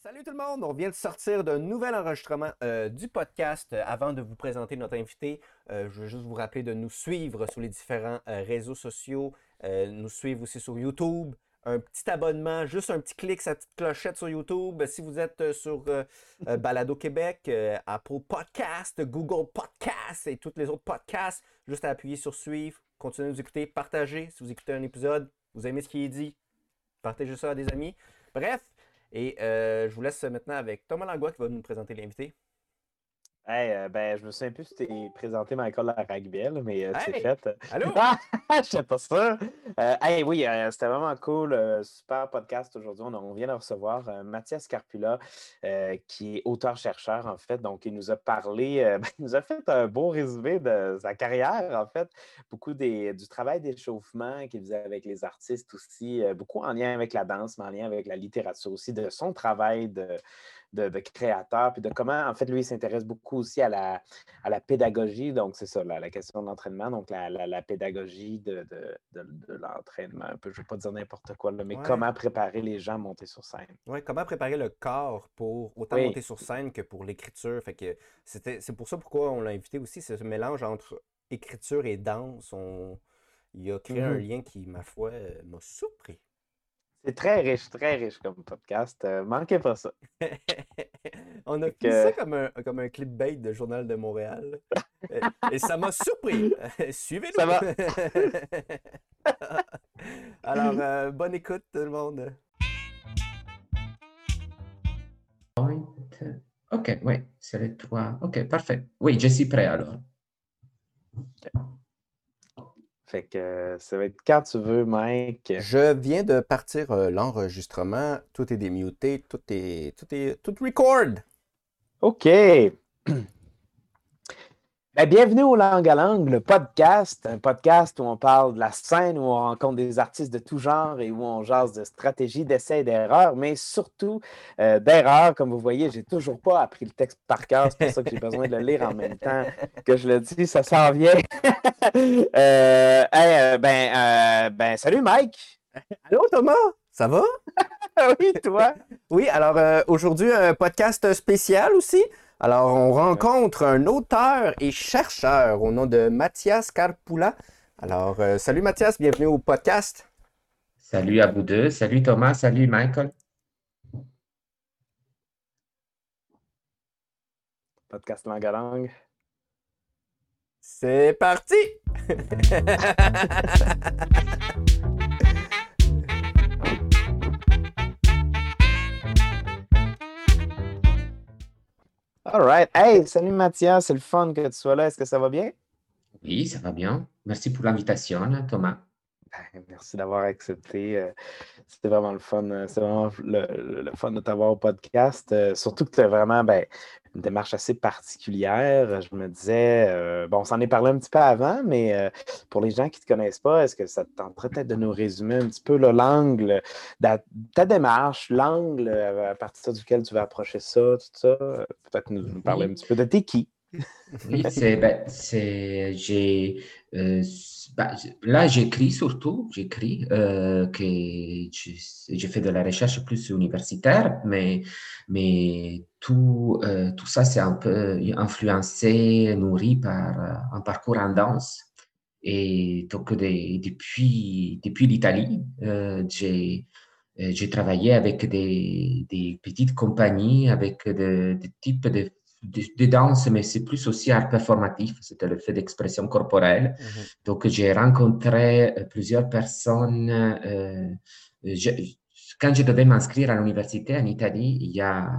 Salut tout le monde, on vient de sortir d'un nouvel enregistrement euh, du podcast. Euh, avant de vous présenter notre invité, euh, je veux juste vous rappeler de nous suivre sur les différents réseaux sociaux, nous suivre aussi sur YouTube. Un petit abonnement, juste un petit clic, sa petite clochette sur YouTube. Si vous êtes sur Balado Québec, Apple Podcast, Google Podcast et tous les autres podcasts, juste à appuyer sur suivre, continuez de nous écouter, partagez. Si vous écoutez un épisode, vous aimez ce qui est dit, partagez ça à des amis. Bref, et euh, je vous laisse maintenant avec Thomas Langlois qui va nous présenter l'invité. Hey, euh, ben, je me souviens plus si tu présenté Michael Ragbiel, mais euh, c'est fait. Allô? je sais pas ça. hey, oui, c'était vraiment cool. super podcast aujourd'hui. On, vient de recevoir Mathias Carpula, qui est auteur-chercheur, en fait. Donc, il nous a parlé, ben, il nous a fait un beau résumé de sa carrière, en fait. Beaucoup des, du travail d'échauffement qu'il faisait avec les artistes aussi, beaucoup en lien avec la danse, mais en lien avec la littérature aussi, de son travail de de, créateur, puis de comment, en fait, lui, il s'intéresse beaucoup aussi à la, à la pédagogie. Donc, c'est ça, la, question de l'entraînement, donc la, pédagogie de, l'entraînement. Je ne vais pas dire n'importe quoi, mais comment préparer les gens à monter sur scène. Oui, comment préparer le corps pour autant monter sur scène que pour l'écriture? Fait que c'est pour ça pourquoi on l'a invité aussi, ce mélange entre écriture et danse. On, il a créé un mm-hmm. lien qui, ma foi, euh, m'a surpris. C'est très riche, très riche comme podcast. Euh, manquez pas ça. On a fait ça comme un, comme un clipbait de Journal de Montréal. Euh, et ça m'a surpris. Suivez-nous. Ça va. Alors, euh, bonne écoute, tout le monde. Ok, oui, c'est les trois. Ok, parfait. Oui, je suis prêt alors. Fait que ça va être quand tu veux, Mike. Je viens de partir euh, l'enregistrement. Tout est démuté, tout est. Tout est. Tout record. OK. Ben, bienvenue au Langue à Langue, le podcast, un podcast où on parle de la scène, où on rencontre des artistes de tout genre et où on jase de stratégie, d'essais et d'erreurs, mais surtout euh, d'erreurs. Comme vous voyez, j'ai toujours pas appris le texte par cœur, c'est pour ça que j'ai besoin de le lire en même temps que je le dis, ça s'en vient. Euh, euh, ben, ben, salut Mike. Allô Thomas, ça va? oui, toi? oui, alors aujourd'hui, un podcast spécial aussi? Alors, on rencontre un auteur et chercheur au nom de Mathias Carpula. Alors, euh, salut Mathias, bienvenue au podcast. Salut à vous deux. Salut Thomas, salut Michael. Podcast langue à langue. C'est parti! All right. Hey, salut Mathias, c'est le fun que tu sois là. Est-ce que ça va bien? Oui, ça va bien. Merci pour l'invitation, Thomas. Ben, merci d'avoir accepté. Euh, c'était vraiment le fun. Euh, c'est vraiment le, fun de t'avoir au podcast. Euh, surtout que tu as vraiment ben, une démarche assez particulière. Je me disais, bon, on s'en est parlé un petit peu avant, mais pour les gens qui ne te connaissent pas, est-ce que ça te tenterait peut-être de nous résumer un petit peu l'angle, ta démarche, l'angle à partir duquel tu vas approcher ça, tout ça? Peut-être nous, parler un petit peu de t'es qui? oui, c'est, ben, j'ai, bah, là, j'écris surtout, j'écris, euh, que j'ai fait de la recherche plus universitaire, mais, mais tout, euh, tout ça, c'est un peu influencé, nourri par euh, un parcours en danse. Et donc, depuis, depuis l'Italie, j'ai, j'ai travaillé avec des, des, petites compagnies, avec des types de de, danse, mais c'est plus aussi art performatif, c'était le fait d'expression corporelle. Mhm. Donc, j'ai rencontré euh, plusieurs personnes. Euh, quand je devais m'inscrire à l'université en Italie, il y a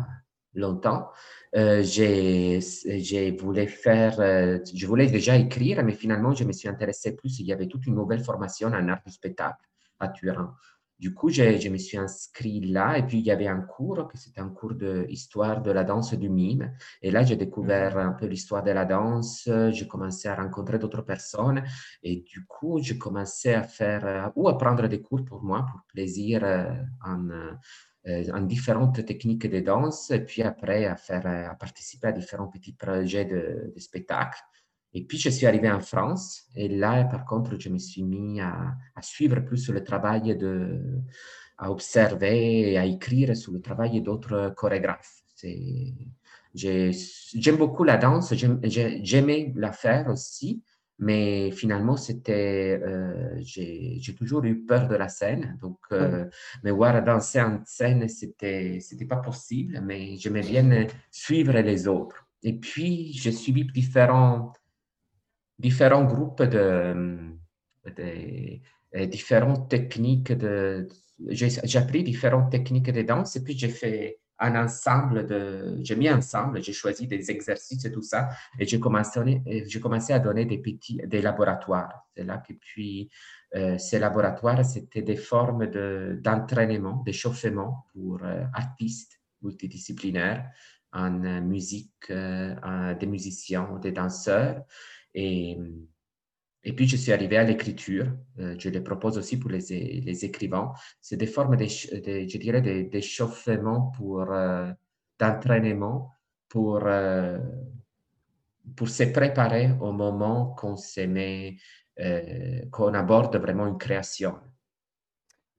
longtemps, euh, j'ai voulu faire, euh, je voulais déjà écrire, mais finalement, je me suis intéressé plus. Il y avait toute une nouvelle formation en art du spectacle à Turin. Du coup, je, me suis inscrit là et puis il y avait un cours, que c'était un cours d'histoire de la danse du mime. Et là, j'ai découvert mhm. un peu l'histoire de la danse, j'ai commencé à rencontrer d'autres personnes et du coup, j'ai commencé à faire euh, ou à prendre des cours pour moi, pour plaisir euh, en, euh, en différentes techniques de danse et puis après à, faire, à participer à différents petits projets de, de spectacle. Et puis, je suis arrivé en France et là, par contre, je me suis mis à, suivre plus le travail de, à observer et à écrire sur le travail d'autres chorégraphes. J'aime beaucoup la danse, j'aimais la faire aussi, mais finalement, c'était, euh, j'ai toujours eu peur de la scène. Donc, euh, me voir danser en scène, c'était, c'était pas possible, mais j'aimais bien suivre les autres. Et puis, j'ai suivi différents, différents groupes de, de différentes techniques de, j'ai appris différentes techniques de danse et puis j'ai fait un ensemble de, j'ai mis ensemble, j'ai choisi des exercices et tout ça, et j'ai commencé, j'ai commencé à donner des petits, des laboratoires. C'est là que puis euh, ces laboratoires, c'était des formes de, d'entraînement, d'échauffement pour euh, artistes multidisciplinaires en euh, musique, des musiciens, des danseurs. Et et puis, je suis arrivé à l'écriture. Euh, je le propose aussi pour les, les écrivains. C'est des formes, de, je dirais, d'échauffement pour, euh, d'entraînement pour, euh, pour se préparer au moment qu'on se met, qu'on aborde vraiment une création.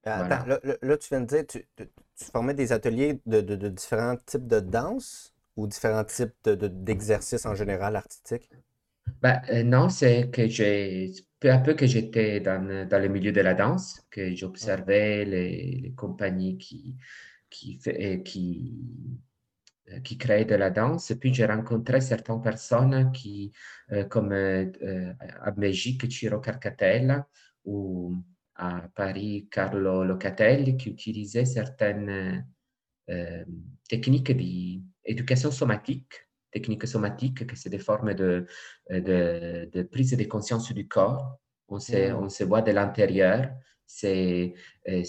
Attends, là, tu viens de dire, tu, tu formais des ateliers de, de, différents types de danse ou différents types d'exercices en général artistiques? Ben, euh, non, c'est que j'ai, peu à peu que j'étais dans, dans le milieu de la danse, que j'observais les, compagnies qui, qui, euh, euh, qui créaient de la danse. Puis, j'ai rencontré certaines personnes qui, comme à Belgique, Ciro Carcatella, ou à Paris, Carlo Locatelli, qui utilisaient certaines techniques d'éducation somatique techniques somatiques, que c'est des formes de, de, de, prise de conscience du corps. On se, on se voit de l'intérieur. C'est, euh,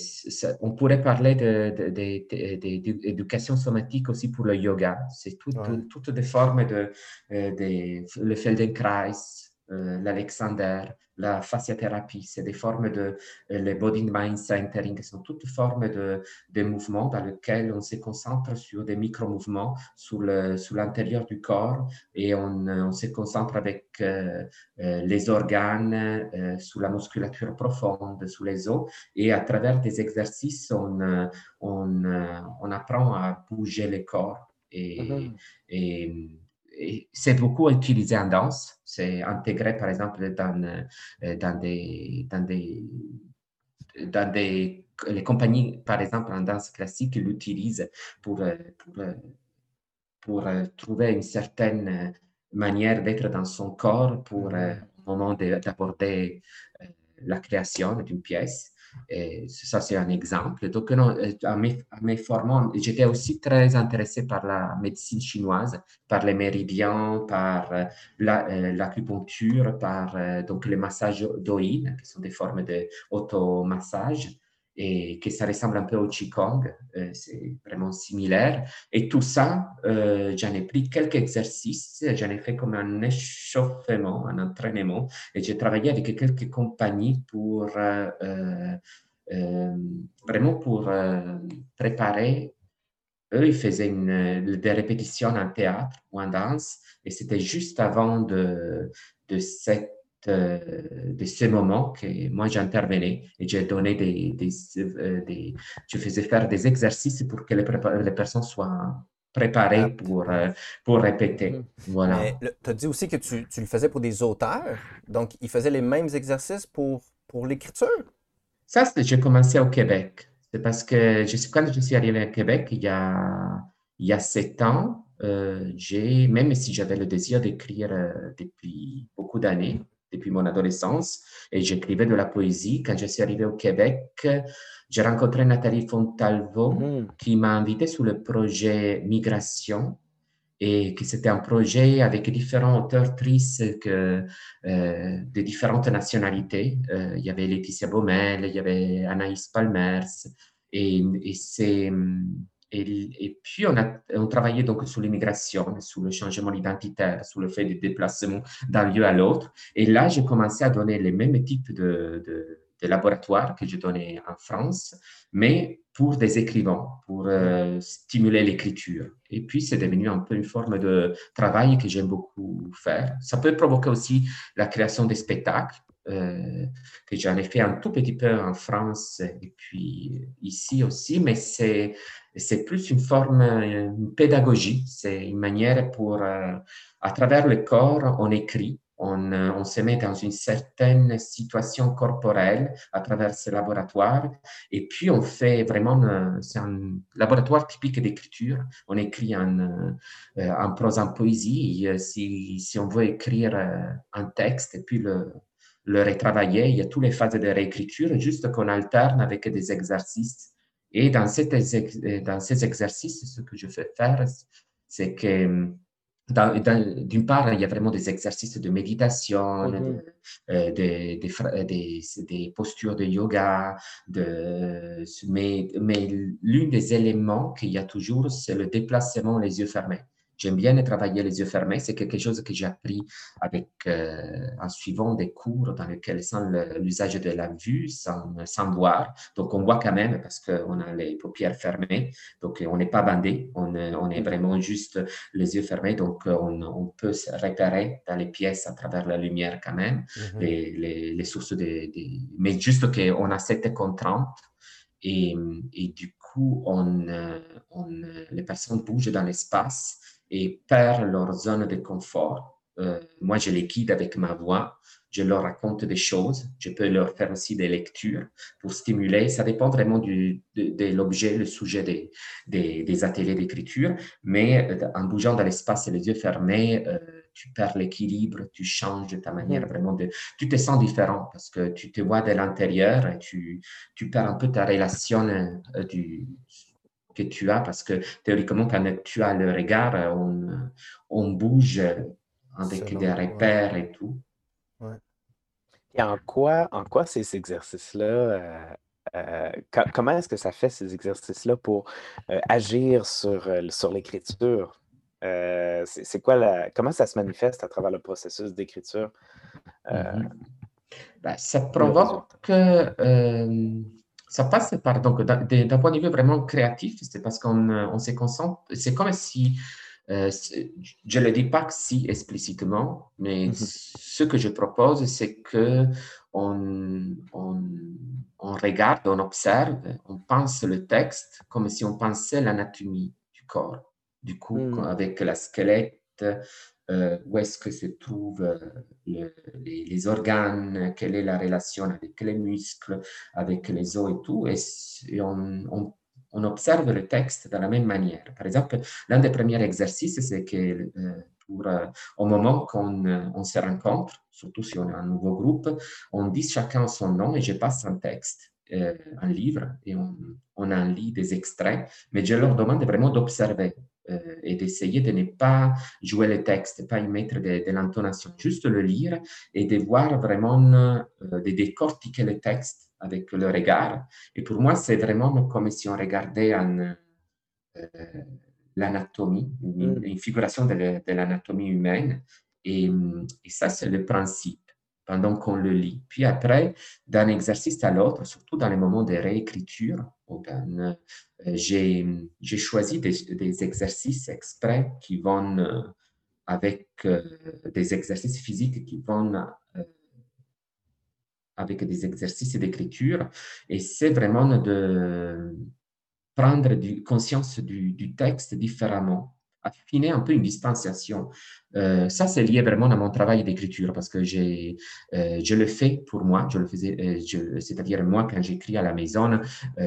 on pourrait parler d'éducation de, de, somatique aussi pour le yoga. C'est tout, toutes des formes de, euh, de le Feldenkrais, l'Alexander, la fasciathérapie, c'est des formes de euh, le body mind centering, sont toutes formes de, de mouvements dans lesquels on se concentre sur des micro-mouvements sur l'intérieur du corps et on, on, se concentre avec les organes, sur la musculature profonde, sur les os et à travers des exercices, on, on, on apprend à bouger le corps et, mm-hmm. et c'est beaucoup utilisé en danse. C'est intégré, par exemple, dans, euh, dans, des, dans, des, dans des... Les compagnies, par exemple, en danse classique, l'utilisent pour, euh, pour, euh, trouver une certaine manière d'être dans son corps pour, au moment d'aborder la création d'une pièce. Et ça, c'est un exemple. Donc, non, euh, à mes, j'étais aussi très intéressé par la médecine chinoise, par les méridiens, par euh, euh, l'acupuncture, par donc les massages d'oïne, qui sont des formes d'automassage et que ça ressemble un peu au Qigong, c'est vraiment similaire. Et tout ça, j'en ai pris quelques exercices, j'en ai fait comme un échauffement, un entraînement, et j'ai travaillé avec quelques compagnies pour vraiment pour préparer. Eux, ils faisaient des répétitions en théâtre ou en danse, et c'était juste avant de, de cette euh, de ce moment que moi j'intervenais et j'ai donné des, des, euh, des, je faisais faire des exercices pour que les, les personnes soient préparées pour, euh, pour répéter. Mm-hmm. Voilà. Tu as dit aussi que tu, tu, le faisais pour des auteurs, donc ils faisaient les mêmes exercices pour, pour l'écriture? Ça, j'ai commencé au Québec. C'est parce que je, quand je suis arrivé au Québec il y a, il y a sept ans, j'ai, même si j'avais le désir d'écrire depuis beaucoup d'années, depuis mon adolescence et j'écrivais de la poésie. Quand je suis arrivé au Québec, j'ai rencontré Nathalie Fontalvo mm. qui m'a invité sur le projet Migration et que c'était un projet avec différents auteurs tristes que, euh, de différentes nationalités. Euh, il y avait Laetitia Baumel, il y avait Anaïs Palmers et, et c'est et, puis, on a on travaillé donc sur l'immigration, sur le changement identitaire, sur le fait de déplacement d'un lieu à l'autre. Et là, j'ai commencé à donner les mêmes types de, de, laboratoires que je donnais en France, mais pour des écrivains, pour euh, stimuler l'écriture. Et puis, c'est devenu un peu une forme de travail que j'aime beaucoup faire. Ça peut provoquer aussi la création des spectacles euh, que j'en ai fait un tout petit peu en France et puis ici aussi, mais c'est, c'est plus une forme, une pédagogie, c'est une manière pour, euh, à travers le corps, on écrit euh, on, se met dans une certaine situation corporelle à travers ce laboratoire et puis on fait vraiment, euh, c'est un laboratoire typique d'écriture. On écrit en, en prose, en poésie. Si, si on veut écrire un texte et puis le, le retravailler, il y a toutes les phases de réécriture, juste qu'on alterne avec des exercices. Et dans, dans ces exercices, ce que je fais faire, c'est que d'une part, il y a vraiment des exercices de méditation, mhm. euh, des, des, postures de yoga, de, mais, mais l'un des éléments qu'il y a toujours, c'est le déplacement les yeux fermés. J'aime bien travailler les yeux fermés. C'est quelque chose que j'ai appris avec, euh, en suivant des cours dans lesquels sans l'usage de la vue, sans, sans, voir. Donc, on voit quand même parce qu'on a les paupières fermées. Donc, on n'est pas bandé. On, on, est vraiment juste les yeux fermés. Donc, on, on, peut se repérer dans les pièces à travers la lumière quand même, mm-hmm. les, les, sources de, Mais juste qu'on a cette contrainte. Et, et du coup, on, on, les personnes bougent dans l'espace et perdent leur zone de confort. Euh, moi, je les guide avec ma voix, je leur raconte des choses, je peux leur faire aussi des lectures pour stimuler. Ça dépend vraiment du, de, l'objet, le sujet des, des, des ateliers d'écriture, mais euh, en bougeant dans l'espace et les yeux fermés, euh, tu perds l'équilibre, tu changes ta manière vraiment de... Tu te sens différent parce que tu te vois de l'intérieur et tu, tu perds un peu ta relation du, que tu as, parce que théoriquement, quand tu as le regard, on, on bouge avec des repères et tout. Et en quoi, en quoi ces exercices-là, euh, euh, comment est-ce que ça fait ces exercices-là pour euh, agir sur, sur l'écriture? c'est quoi la, comment ça se manifeste à travers le processus d'écriture? Mm-hmm. Ben, ça provoque ça passe par, donc, d'un point de vue vraiment créatif, c'est parce qu'on euh, on se concentre, c'est comme si, euh, je ne le dis pas si explicitement, mais mhm. ce que je propose, c'est que on, on, on, regarde, on observe, on pense le texte comme si on pensait l'anatomie du corps. Du coup, hmm. avec la squelette, euh, où est-ce que se trouvent euh, les, organes, quelle est la relation avec les muscles, avec les os et tout? Et, on, observe le texte de la même manière. Par exemple, l'un des premiers exercices, c'est que euh, au moment qu'on on se rencontre, surtout si on est un nouveau groupe, on dit chacun son nom et je passe un texte. un livre et on, on en lit des extraits, mais je leur demande vraiment d'observer et d'essayer de ne pas jouer le texte, pas y mettre de, l'intonation, juste le lire et de voir vraiment, euh, de décortiquer le texte avec le regard. Et pour moi, c'est vraiment comme si on regardait euh, l'anatomie, une, mm. figuration de, l'anatomie humaine. Et, et ça, c'est le principe pendant qu'on le lit. Puis après, d'un exercice à l'autre, surtout dans les moments de réécriture, euh, j'ai choisi des, exercices exprès qui vont euh, avec euh, des exercices physiques qui vont avec des exercices d'écriture. Et c'est vraiment de prendre conscience du texte différemment affiner un peu une distanciation. Euh, ça, c'est lié vraiment à mon travail d'écriture parce que j'ai, euh, je le fais pour moi. Je le faisais, euh, c'est-à-dire moi, quand j'écris à la maison,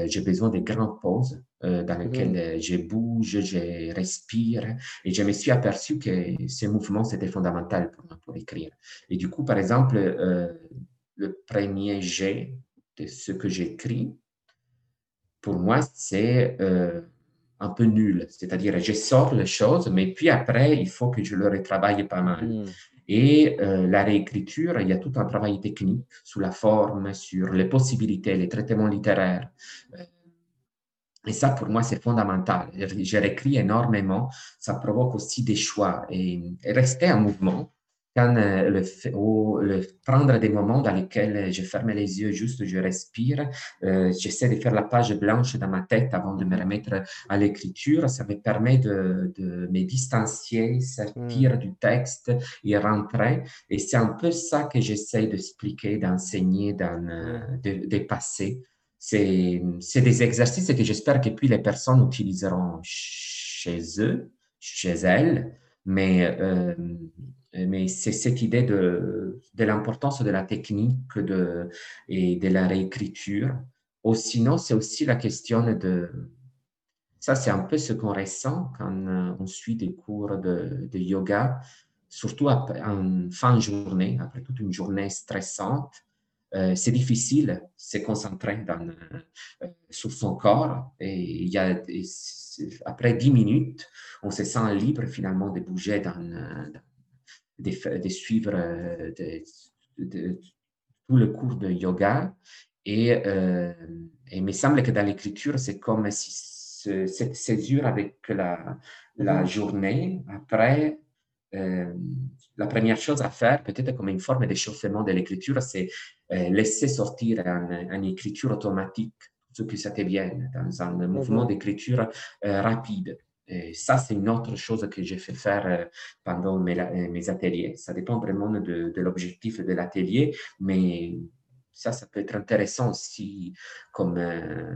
j'ai besoin de grandes pauses dans lesquelles je bouge, je respire. Et je me suis aperçu que ce mouvement, c'était fondamental pour moi pour écrire. Et du coup, par exemple, le premier jet de ce que j'écris, pour moi, c'est un peu nul. C'est-à-dire, je sors les choses, mais puis après, il faut que je le retravaille pas mal. Hmm. Et euh, la réécriture, il y a tout un travail technique sur la forme, sur les possibilités, les traitements littéraires. Euh, et ça, pour moi, c'est fondamental. Je réécris énormément. Ça provoque aussi des choix. Et, rester en mouvement, quand euh, le, ou le, prendre des moments dans lesquels je ferme les yeux, juste je respire, euh, j'essaie de faire la page blanche dans ma tête avant de me remettre à l'écriture, ça me permet de, de me distancier, sortir mmh. du texte et rentrer. Et c'est un peu ça que j'essaie d'expliquer, d'enseigner, d'en mmh. de, de passer. C'est des exercices que j'espère que puis les personnes utiliseront chez eux, chez elles, mais euh, euh, mais c'est cette idée de, de l'importance de la technique de, et de la réécriture. Ou sinon, c'est aussi la question de... Ça, c'est un peu ce qu'on ressent quand euh, on suit des cours de, yoga, surtout en fin de journée, après toute une journée stressante. Euh, c'est difficile de se concentrer dans, sur son corps. Et après dix minutes, on se sent libre finalement de bouger dans de, suivre euh, tout le cours de yoga. Et, euh, il me semble que dans l'écriture, c'est comme si cette césure avec la, la mhm. journée, après, euh, la première chose à faire, peut-être comme une forme d'échauffement de l'écriture, c'est laisser sortir en, écriture automatique ce que ça te vient, dans un mouvement mhm. d'écriture rapide. Ça, c'est une autre chose que j'ai fait faire euh, pendant mes, euh, mes, ateliers. Ça dépend vraiment de, de l'objectif de l'atelier, mais ça, ça peut être intéressant aussi comme euh,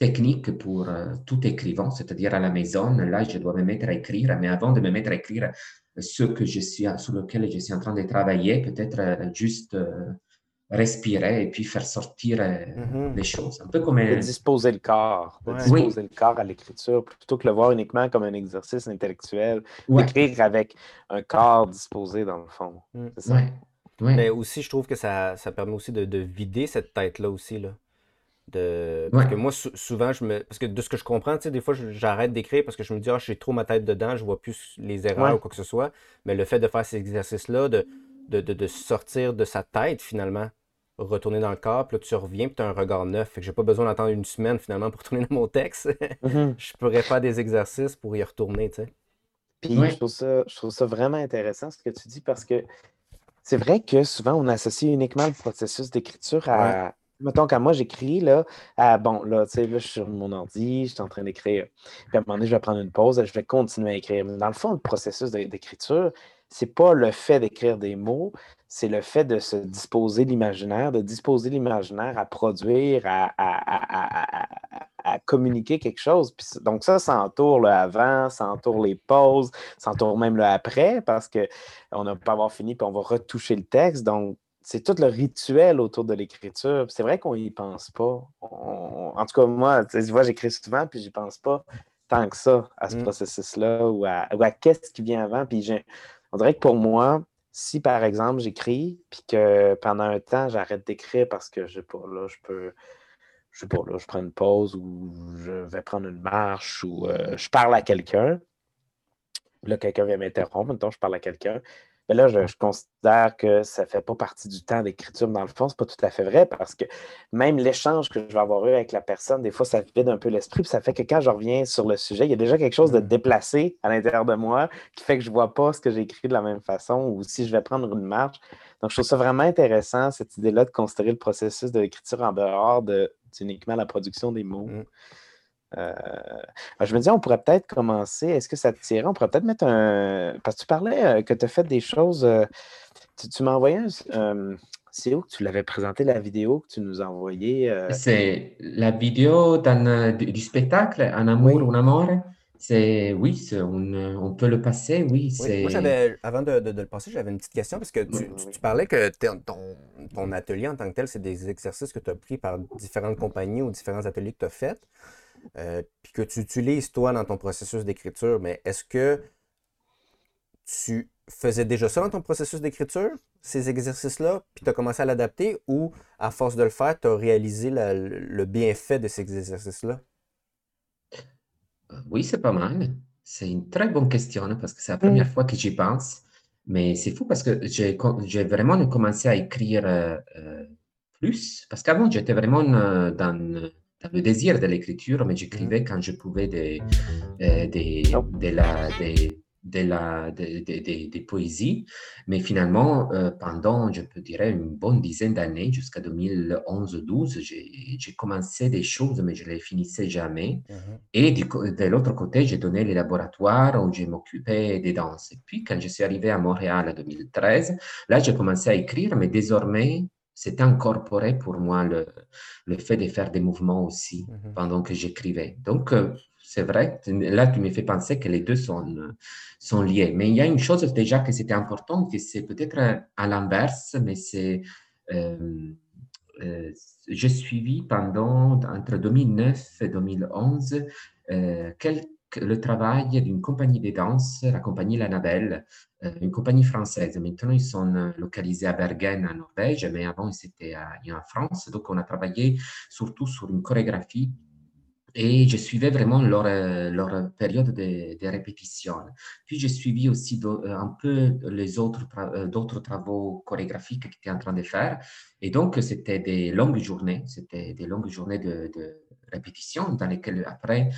technique pour tout écrivain, c'est-à-dire à la maison. Là, je dois me mettre à écrire, mais avant de me mettre à écrire ce que je suis, sur lequel je suis en train de travailler, peut-être juste respirer et puis faire sortir euh, mm-hmm. les choses. Un peu comme... disposer le corps. disposer le corps à l'écriture plutôt que le voir uniquement comme un exercice intellectuel. Écrire avec un corps disposé dans le fond. Mm. C'est ça? Mais aussi, je trouve que ça, ça permet aussi de, de vider cette tête-là aussi. Là. De... Parce que moi, souvent, je me. Parce que de ce que je comprends, tu sais, des fois, j'arrête d'écrire parce que je me dis, ah, j'ai trop ma tête dedans, je vois plus les erreurs ou quoi que ce soit. Mais le fait de faire ces exercices-là, de, de, de, sortir de sa tête, finalement, retourner dans le corps, puis là, tu reviens, puis tu as un regard neuf. Fait que j'ai pas besoin d'attendre une semaine finalement pour retourner dans mon texte. Mm-hmm. Je pourrais faire des exercices pour y retourner, tu sais. Puis je, trouve ça, je trouve ça vraiment intéressant ce que tu dis parce que c'est vrai que souvent on associe uniquement le processus d'écriture à. Mettons, quand moi j'écris, là, à, bon, là, tu sais, là, je suis sur mon ordi, je suis en train d'écrire. Puis à un moment donné, je vais prendre une pause, je vais continuer à écrire. Mais dans le fond, le processus d'écriture, c'est pas le fait d'écrire des mots, c'est le fait de se disposer l'imaginaire, de disposer l'imaginaire à produire, à, communiquer quelque chose. donc ça, ça entoure le avant, ça entoure les pauses, ça entoure même le après, parce qu'on n'a pas avoir fini, puis on va retoucher le texte. Donc, c'est tout le rituel autour de l'écriture. C'est vrai qu'on n'y pense pas. en tout cas, moi, tu vois, j'écris souvent, puis j'y pense pas tant que ça à ce mmh. processus-là ou à, à qu'est-ce qui vient avant. Puis on dirait que pour moi, si par exemple j'écris, puis que pendant un temps j'arrête d'écrire parce que je sais pas, là, je peux, je sais pas, là, je prends une pause ou je vais prendre une marche ou euh, je parle à quelqu'un. Là, quelqu'un vient m'interrompre, maintenant je parle à quelqu'un. Mais là, je, considère que ça ne fait pas partie du temps d'écriture. Dans le fond, ce n'est pas tout à fait vrai parce que même l'échange que je vais avoir eu avec la personne, des fois, ça vide un peu l'esprit. ça fait que quand je reviens sur le sujet, il y a déjà quelque chose de mmh. déplacé à l'intérieur de moi qui fait que je ne vois pas ce que j'écris de la même façon ou si je vais prendre une marche. Donc, je trouve ça vraiment intéressant, cette idée-là de considérer le processus de l'écriture en dehors de uniquement la production des mots. Mmh. Euh, je me dis, on pourrait peut-être commencer. Est-ce que ça te tirait? On pourrait peut-être mettre un. Parce que tu parlais euh, que tu as fait des choses. Euh, tu, m'as envoyé un. c'est où que tu l'avais présenté la vidéo que tu nous as envoyée? C'est la vidéo du, spectacle Un amour, un amore. C'est oui, on, on, peut le passer, oui. moi, j'avais, avant de, de, le passer, j'avais une petite question parce que tu, tu, parlais que ton, ton, atelier en tant que tel, c'est des exercices que tu as pris par différentes compagnies ou différents ateliers que tu as faits. Euh, puis que tu utilises toi dans ton processus d'écriture, mais est-ce que tu faisais déjà ça dans ton processus d'écriture, ces exercices-là, puis tu as commencé à l'adapter, ou à force de le faire, tu as réalisé le bienfait de ces exercices-là? Euh, oui, c'est pas mal. C'est une très bonne question hein, parce que c'est la première mm. fois que j'y pense. Mais c'est fou parce que j'ai vraiment commencé à écrire euh, plus. Parce qu'avant, j'étais vraiment dans le désir de l'écriture, mais j'écrivais quand je pouvais des, euh, des, de la, des, de la, des poésies, mais finalement, euh, pendant, je peux dire, une bonne dizaine d'années, jusqu'à 2011-12, j'ai commencé des choses, mais je ne les finissais jamais. Mhm. Et du, de l'autre côté, j'ai donné les laboratoires où je m'occupais des danses. Et puis, quand je suis arrivé à Montréal en 2013, là, j'ai commencé à écrire, mais désormais, c'était incorporé pour moi le, le, fait de faire des mouvements aussi mhm. pendant que j'écrivais. Donc, euh, c'est vrai, là, tu me fais penser que les deux sont, sont liés. Mais il y a une chose déjà que c'était important, que c'est peut-être à l'inverse, mais c'est. Euh, euh, j'ai suivi pendant, entre 2009 et 2011, euh, le travail d'une compagnie de danse, la compagnie L'Annabelle, euh, une compagnie française. Maintenant, ils sont localisés à Bergen, en Norvège, mais avant, c'était en France. Donc, on a travaillé surtout sur une chorégraphie et je suivais vraiment leur, euh, leur période de, de, répétition. Puis j'ai suivi aussi euh, un peu les autres euh, d'autres travaux chorégraphiques qu'ils étaient en train de faire. Et donc, c'était des longues journées, c'était des longues journées de, de, répétition dans lesquelles après,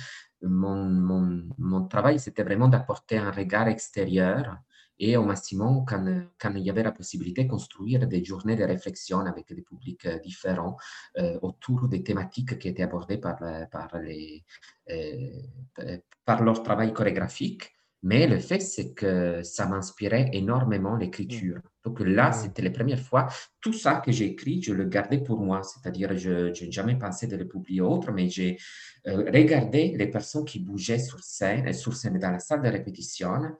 mon, mon, travail, c'était vraiment d'apporter un regard extérieur et au maximum, quand, quand, il y avait la possibilité de construire des journées de réflexion avec des publics euh, différents euh, autour des thématiques qui étaient abordées par, par, les, euh, par leur travail chorégraphique. Mais le fait, c'est que ça m'inspirait énormément l'écriture. Donc là, c'était la première fois. Tout ça que j'ai écrit, je le gardais pour moi. C'est-à-dire, je n'ai jamais pensé de le publier autre, mais j'ai regardé les personnes qui bougeaient sur scène, sur scène dans la salle de répétition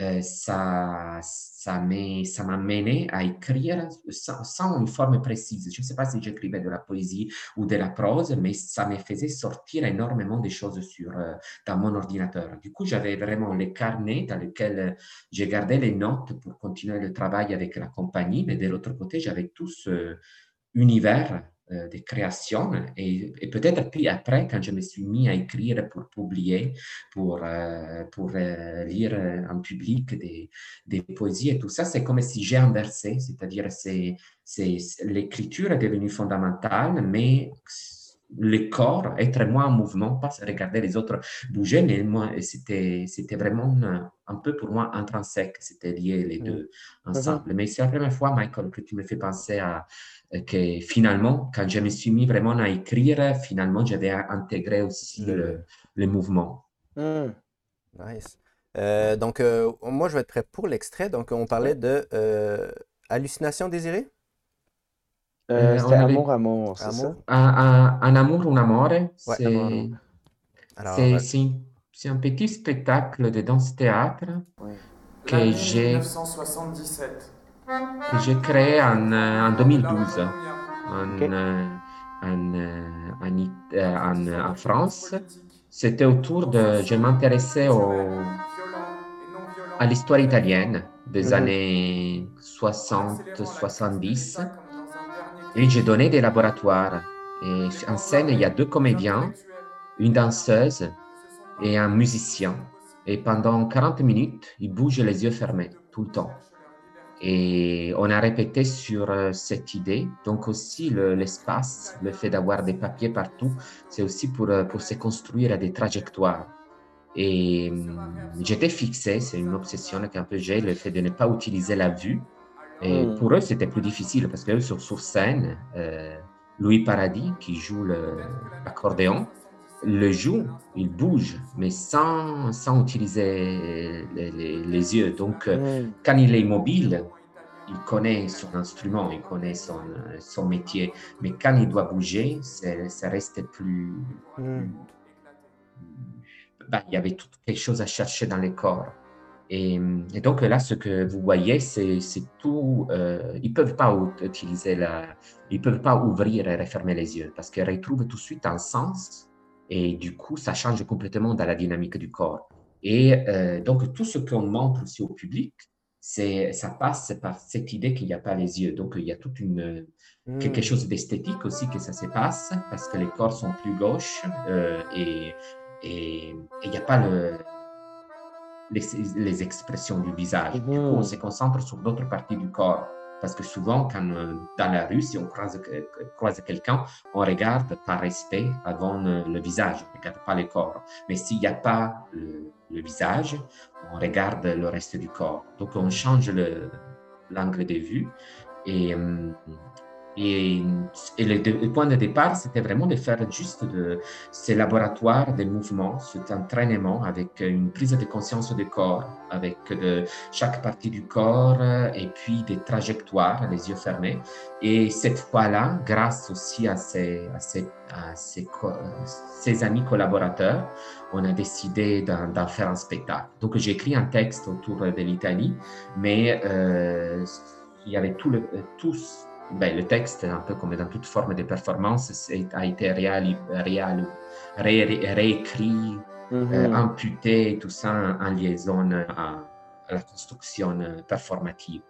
euh, ça, ça m'a mené à écrire sans, une forme précise. Je ne sais pas si j'écrivais de la poésie ou de la prose, mais ça me faisait sortir énormément de choses sur, euh, dans mon ordinateur. Du coup, j'avais vraiment les carnets dans lesquels j'ai gardé les notes pour continuer le travail avec la compagnie, mais de l'autre côté, j'avais tout ce univers euh, de création. Et, peut-être puis après, quand je me suis mis à écrire pour publier, pour, euh, pour euh, lire en public des, des, poésies et tout ça, c'est comme si j'ai inversé, c'est-à-dire c'est, c'est, l'écriture est devenue fondamentale, mais le corps, être moins en mouvement, pas regarder les autres bouger, mais moi, c'était, c'était vraiment un peu pour moi intrinsèque, c'était lié les deux ensemble. Mais c'est la première fois, Michael, que tu me fais penser à, que finalement, quand je me suis mis vraiment à écrire, finalement, j'avais intégré aussi le, le mouvement. Hmm. Nice. Euh, donc, euh, moi, je vais être prêt pour l'extrait. Donc, on parlait de euh, hallucination désirée. Euh, C'était amour, amour, c'est ça? Un, un, amour, un amore, c'est c'est un petit spectacle de danse-théâtre que j'ai 1977 que j'ai créé en, en 2012 en, en, en, en, France. C'était autour de... Je m'intéressais à l'histoire italienne des années 60-70 et j'ai donné des laboratoires. En scène, il y a deux comédiens, une danseuse et un musicien. Et pendant 40 minutes, ils bougent les yeux fermés tout le temps. Et on a répété sur euh, cette idée. Donc aussi l'espace, le, fait d'avoir des papiers partout, c'est aussi pour, euh, pour se construire des trajectoires. Et hum, j'étais fixé, c'est une obsession qu'un peu j'ai, le fait de ne pas utiliser la vue. Et hmm. pour eux, c'était plus difficile parce qu'eux, sur, sur scène, euh, Louis Paradis, qui joue l'accordéon, le joue, il bouge, mais sans, sans utiliser les, les, yeux. Donc, mm. quand il est immobile, il connaît son instrument, il connaît son, son métier. Mais quand il doit bouger, ça reste plus. Mm. Ben, il y avait tout, quelque chose à chercher dans le corps. Et, et, donc là, ce que vous voyez, c'est tout. Euh, ils ne peuvent pas utiliser la. Ils peuvent pas ouvrir et refermer les yeux parce qu'ils retrouvent tout de suite un sens et du coup, ça change complètement dans la dynamique du corps. Et euh, donc, tout ce qu'on montre aussi au public, c'est, ça passe par cette idée qu'il n'y a pas les yeux. Donc, il y a toute une, quelque hmm. chose d'esthétique aussi que ça se passe parce que les corps sont plus gauches euh, et il n'y a pas le, les, les, expressions du visage. Du coup, on hmm. se concentre sur d'autres parties du corps parce que souvent, quand dans la rue, si on croise, croise quelqu'un, on regarde par respect avant le visage, on ne regarde pas le corps. Mais s'il n'y a pas le, le, visage, on regarde le reste du corps. Donc, on change l'angle de vue et hum, et, le, point de départ, c'était vraiment de faire juste de ces laboratoires des mouvements, cet entraînement avec une prise de conscience du corps, avec de chaque partie du corps et puis des trajectoires, les yeux fermés. Et cette fois-là, grâce aussi à ces, amis collaborateurs, on a décidé d'en faire un spectacle. Donc j'ai écrit un texte autour de l'Italie, mais euh, il y avait tout le, tous ben, le texte, un peu comme dans toute forme de performance, a été réal, réal, réécrit, mm -hmm. amputé, tout ça en, liaison à, la construction performative.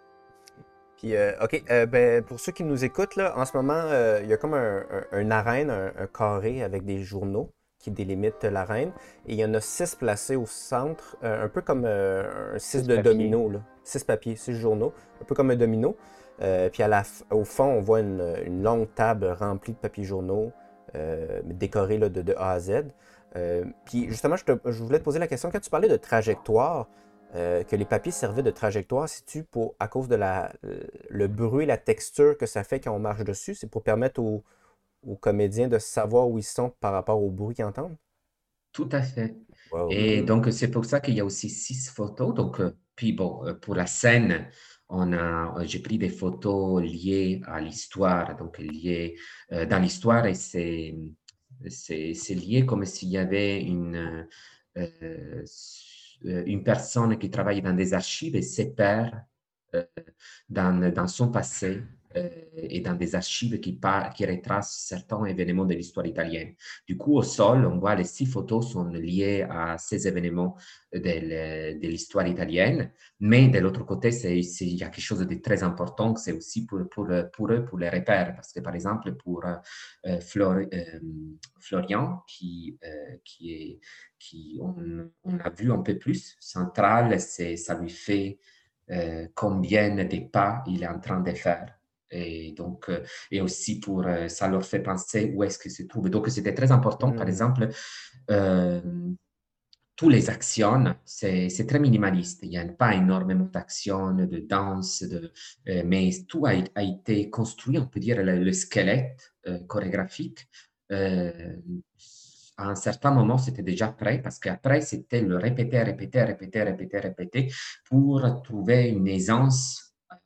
Puis, euh, OK, euh, ben, pour ceux qui nous écoutent, là, en ce moment, euh, il y a comme un, un, arène, un, carré avec des journaux qui délimitent l'arène. Et il y en a six placés au centre, un peu comme un six, de domino. Là. Six papiers, six journaux, un peu comme un domino. Euh, puis à la, au fond, on voit une, longue table remplie de papiers journaux, euh, décorée de, de, A à Z. Euh, puis justement, je, je, voulais te poser la question, quand tu parlais de trajectoire, que les papiers servaient de trajectoire, si tu pour à cause de la, le bruit, la texture que ça fait quand on marche dessus, c'est pour permettre aux, aux, comédiens de savoir où ils sont par rapport au bruit qu'ils entendent? Tout à fait. Et donc, c'est pour ça qu'il y a aussi six photos. Donc, puis bon, pour la scène, on a, j'ai pris des photos liées à l'histoire, donc liées euh, dans l'histoire, et c'est, c'est, lié comme s'il y avait une, euh, une personne qui travaille dans des archives et ses pères euh, dans, dans son passé euh, et dans des archives qui, qui retracent certains événements de l'histoire italienne. Du coup, au sol, on voit les six photos sont liées à ces événements de, l'histoire italienne, mais de l'autre côté, il y a quelque chose de très important, c'est aussi pour, pour, pour, eux, pour les repères, parce que par exemple, pour euh, euh, Florian, qui, qui, est, qui on, on, a vu un peu plus, central, ça lui fait combien de pas il est en train de faire et donc, euh, et aussi pour, euh, ça leur fait penser où est-ce que se trouve. Donc, c'était très important. Par mmh. exemple, euh, tous les actions, c'est très minimaliste. Il n'y a pas énormément d'actions, de danse, de, mais tout a, a, été construit, on peut dire, le, squelette chorégraphique. à un certain moment, c'était déjà prêt parce qu'après, c'était le répéter, répéter, répéter, répéter, répéter pour trouver une aisance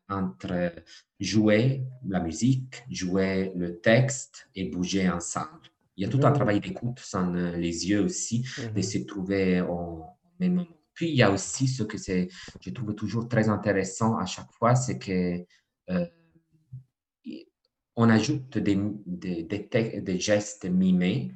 entre jouer la musique, jouer le texte et bouger ensemble. Il y a tout un mmh. travail d'écoute sans euh, les yeux aussi, de mmh. se trouver en même moment. Puis il y a aussi ce que je trouve toujours très intéressant à chaque fois, c'est que euh, on ajoute des, des, des, gestes mimés,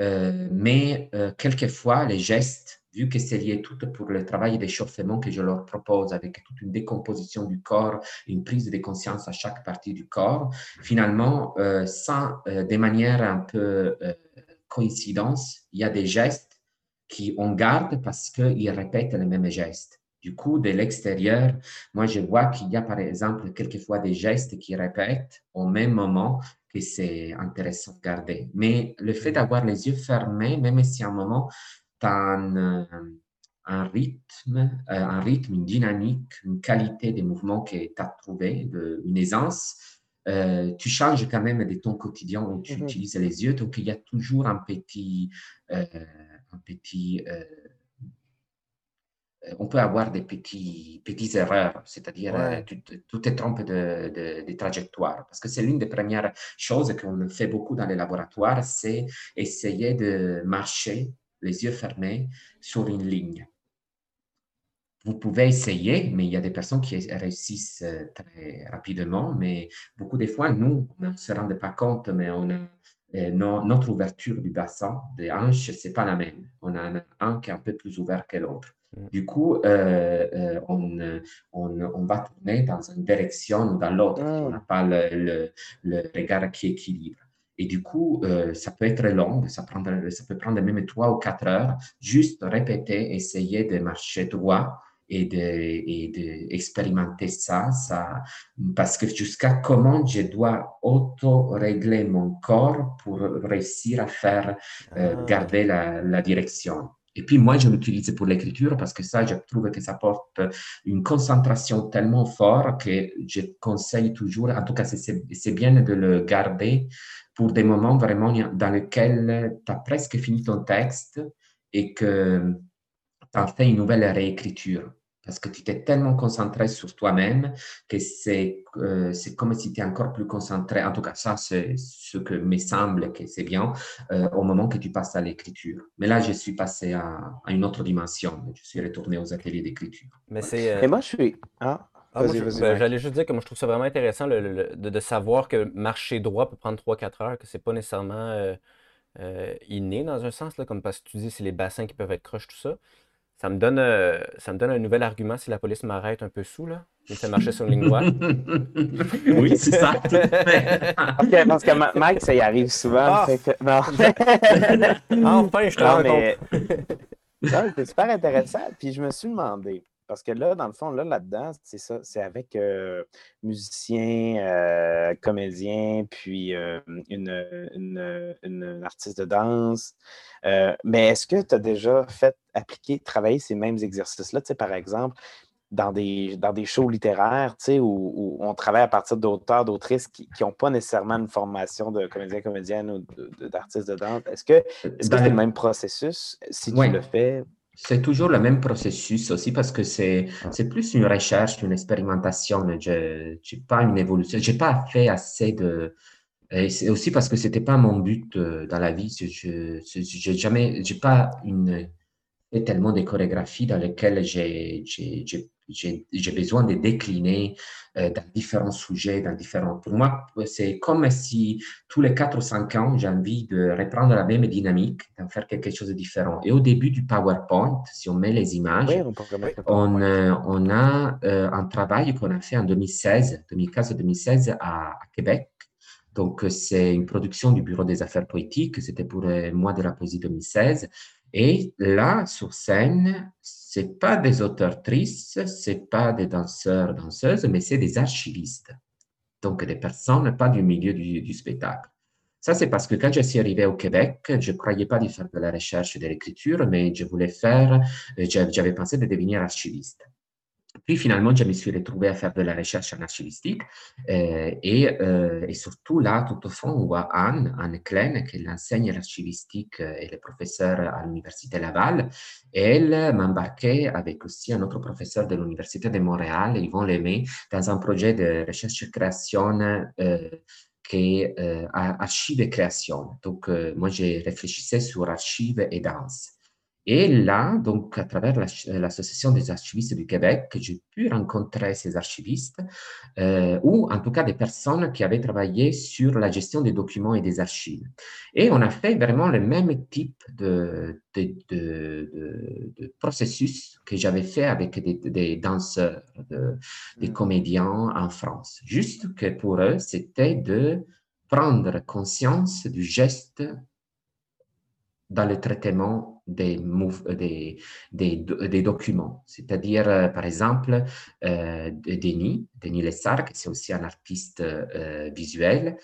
euh, mais quelquefois les gestes vu que c'est lié tout pour le travail d'échauffement que je leur propose, avec toute une décomposition du corps, une prise de conscience à chaque partie du corps, finalement, euh, sans, euh, de manière un peu euh, coïncidence, il y a des gestes qui on garde parce qu'ils répètent les mêmes gestes. Du coup, de l'extérieur, moi, je vois qu'il y a, par exemple, quelquefois des gestes qui répètent au même moment que c'est intéressant de garder. Mais le fait d'avoir les yeux fermés, même si à un moment, un, un, rythme, euh, un rythme, une dynamique, une qualité des mouvements que tu as trouvé, une aisance. Euh, tu changes quand même de ton quotidien où tu mhm. utilises les yeux, donc il y a toujours un petit, euh, un petit on peut avoir des petits, petites erreurs, c'est-à-dire tu, te trompes de, de, trajectoire. Parce que c'est l'une des premières choses qu'on fait beaucoup dans les laboratoires, c'est essayer de marcher les yeux fermés sur une ligne. Vous pouvez essayer, mais il y a des personnes qui réussissent euh, très rapidement, mais beaucoup de fois, nous, on ne se rend pas compte, mais on a, euh, notre ouverture du bassin des hanches, ce n'est pas la même. On a un, qui est un peu plus ouvert que l'autre. Mm. Du coup, euh, on, on, va tourner dans une direction ou dans l'autre. Mm. On n'a pas le, le, regard qui équilibre. Et du coup, euh, ça peut être long, ça, ça peut prendre même trois ou quatre heures, juste répéter, essayer de marcher droit et d'expérimenter ça, ça, parce que jusqu'à comment je dois auto-régler mon corps pour réussir à faire euh, ah. garder la, la direction. Et puis moi, je l'utilise pour l'écriture parce que ça, je trouve que ça porte une concentration tellement forte que je conseille toujours, en tout cas, c'est bien de le garder pour des moments vraiment dans lesquels tu as presque fini ton texte et que tu as fait une nouvelle réécriture parce que tu t'es tellement concentré sur toi-même que c'est euh, c'est comme si tu es encore plus concentré. En tout cas, ça, c'est ce que me semble que c'est bien euh, au moment que tu passes à l'écriture. Mais là, je suis passé à, à, une autre dimension. Je suis retourné aux ateliers d'écriture. Mais c'est. Euh, Et moi, je suis. Ah. Ah, ben, J'allais juste dire que moi, je trouve ça vraiment intéressant de, de, savoir que marcher droit peut prendre 3-4 heures, que c'est pas nécessairement inné dans un sens, là, comme parce que tu dis c'est les bassins qui peuvent être croches, tout ça. Ça me donne, euh, ça me donne un nouvel argument si la police m'arrête un peu sous, là. Il fait marcher sur une ligne droite. oui, c'est ça. OK, parce que Mike, ça y arrive souvent. Ah! Fait que... Non. enfin, je te rends mais... C'est super intéressant. Puis je me suis demandé, parce que là, dans le fond, là, là-dedans, c'est ça, c'est avec euh, musicien, euh, comédien, puis euh, une, une, une, artiste de danse. Euh, mais est-ce que tu as déjà fait appliquer, travailler ces mêmes exercices-là? Tu sais, par exemple, dans des, dans des shows littéraires, tu sais, où, où, on travaille à partir d'auteurs, d'autrices qui n'ont pas nécessairement une formation de comédien, comédienne ou d'artiste de, danse. Est-ce que c'est -ce le même processus si tu le fais? C'est toujours le même processus aussi parce que c'est plus une recherche, une expérimentation. Je n'ai pas une évolution. Je n'ai pas fait assez de, et c'est aussi parce que c'était pas mon but euh, dans la vie. Je n'ai jamais, j'ai pas une, fait tellement de chorégraphies dans lesquelles j'ai besoin de décliner euh, dans différents sujets, dans différents. Pour moi, c'est comme si tous les 4 ou 5 ans, j'ai envie de reprendre la même dynamique, d'en faire quelque chose de différent. Et au début du PowerPoint, si on met les images, on, euh, on, a un travail qu'on a fait en 2016, 2015-2016 à, à Québec donc, c'est une production du Bureau des affaires poétiques. C'était pour le mois de la poésie 2016. Et là, sur scène, c'est pas des auteurs tristes, c'est pas des danseurs, danseuses, mais c'est des archivistes. Donc, des personnes pas du milieu du, spectacle. Ça, c'est parce que quand je suis arrivé au Québec, je ne croyais pas de faire de la recherche de l'écriture, mais je voulais faire, j'avais pensé de devenir archiviste. Puis finalement, je me suis retrouvé à faire de la recherche en archivistique et, euh, et, surtout là, tout au fond, on voit Anne, Anne Klein, qui enseigne l'archivistique et est professeur à l'Université Laval. Elle m'embarquait avec aussi un autre professeur de l'Université de Montréal, Yvon Lemay, dans un projet de recherche et création qui est euh, archives et création. Donc, euh, moi, j'ai réfléchissais sur archives et danse. Et là, donc, à travers l'Association des archivistes du Québec, j'ai pu rencontrer ces archivistes, euh, ou en tout cas des personnes qui avaient travaillé sur la gestion des documents et des archives. Et on a fait vraiment le même type de, de, de, de processus que j'avais fait avec des, des danseurs, des mm. comédiens en France. Juste que pour eux, c'était de prendre conscience du geste dans le traitement des, des, des, documents. C'est-à-dire, euh, par exemple, euh, Denis, Denis Lessard, qui est aussi un artiste euh, visuel,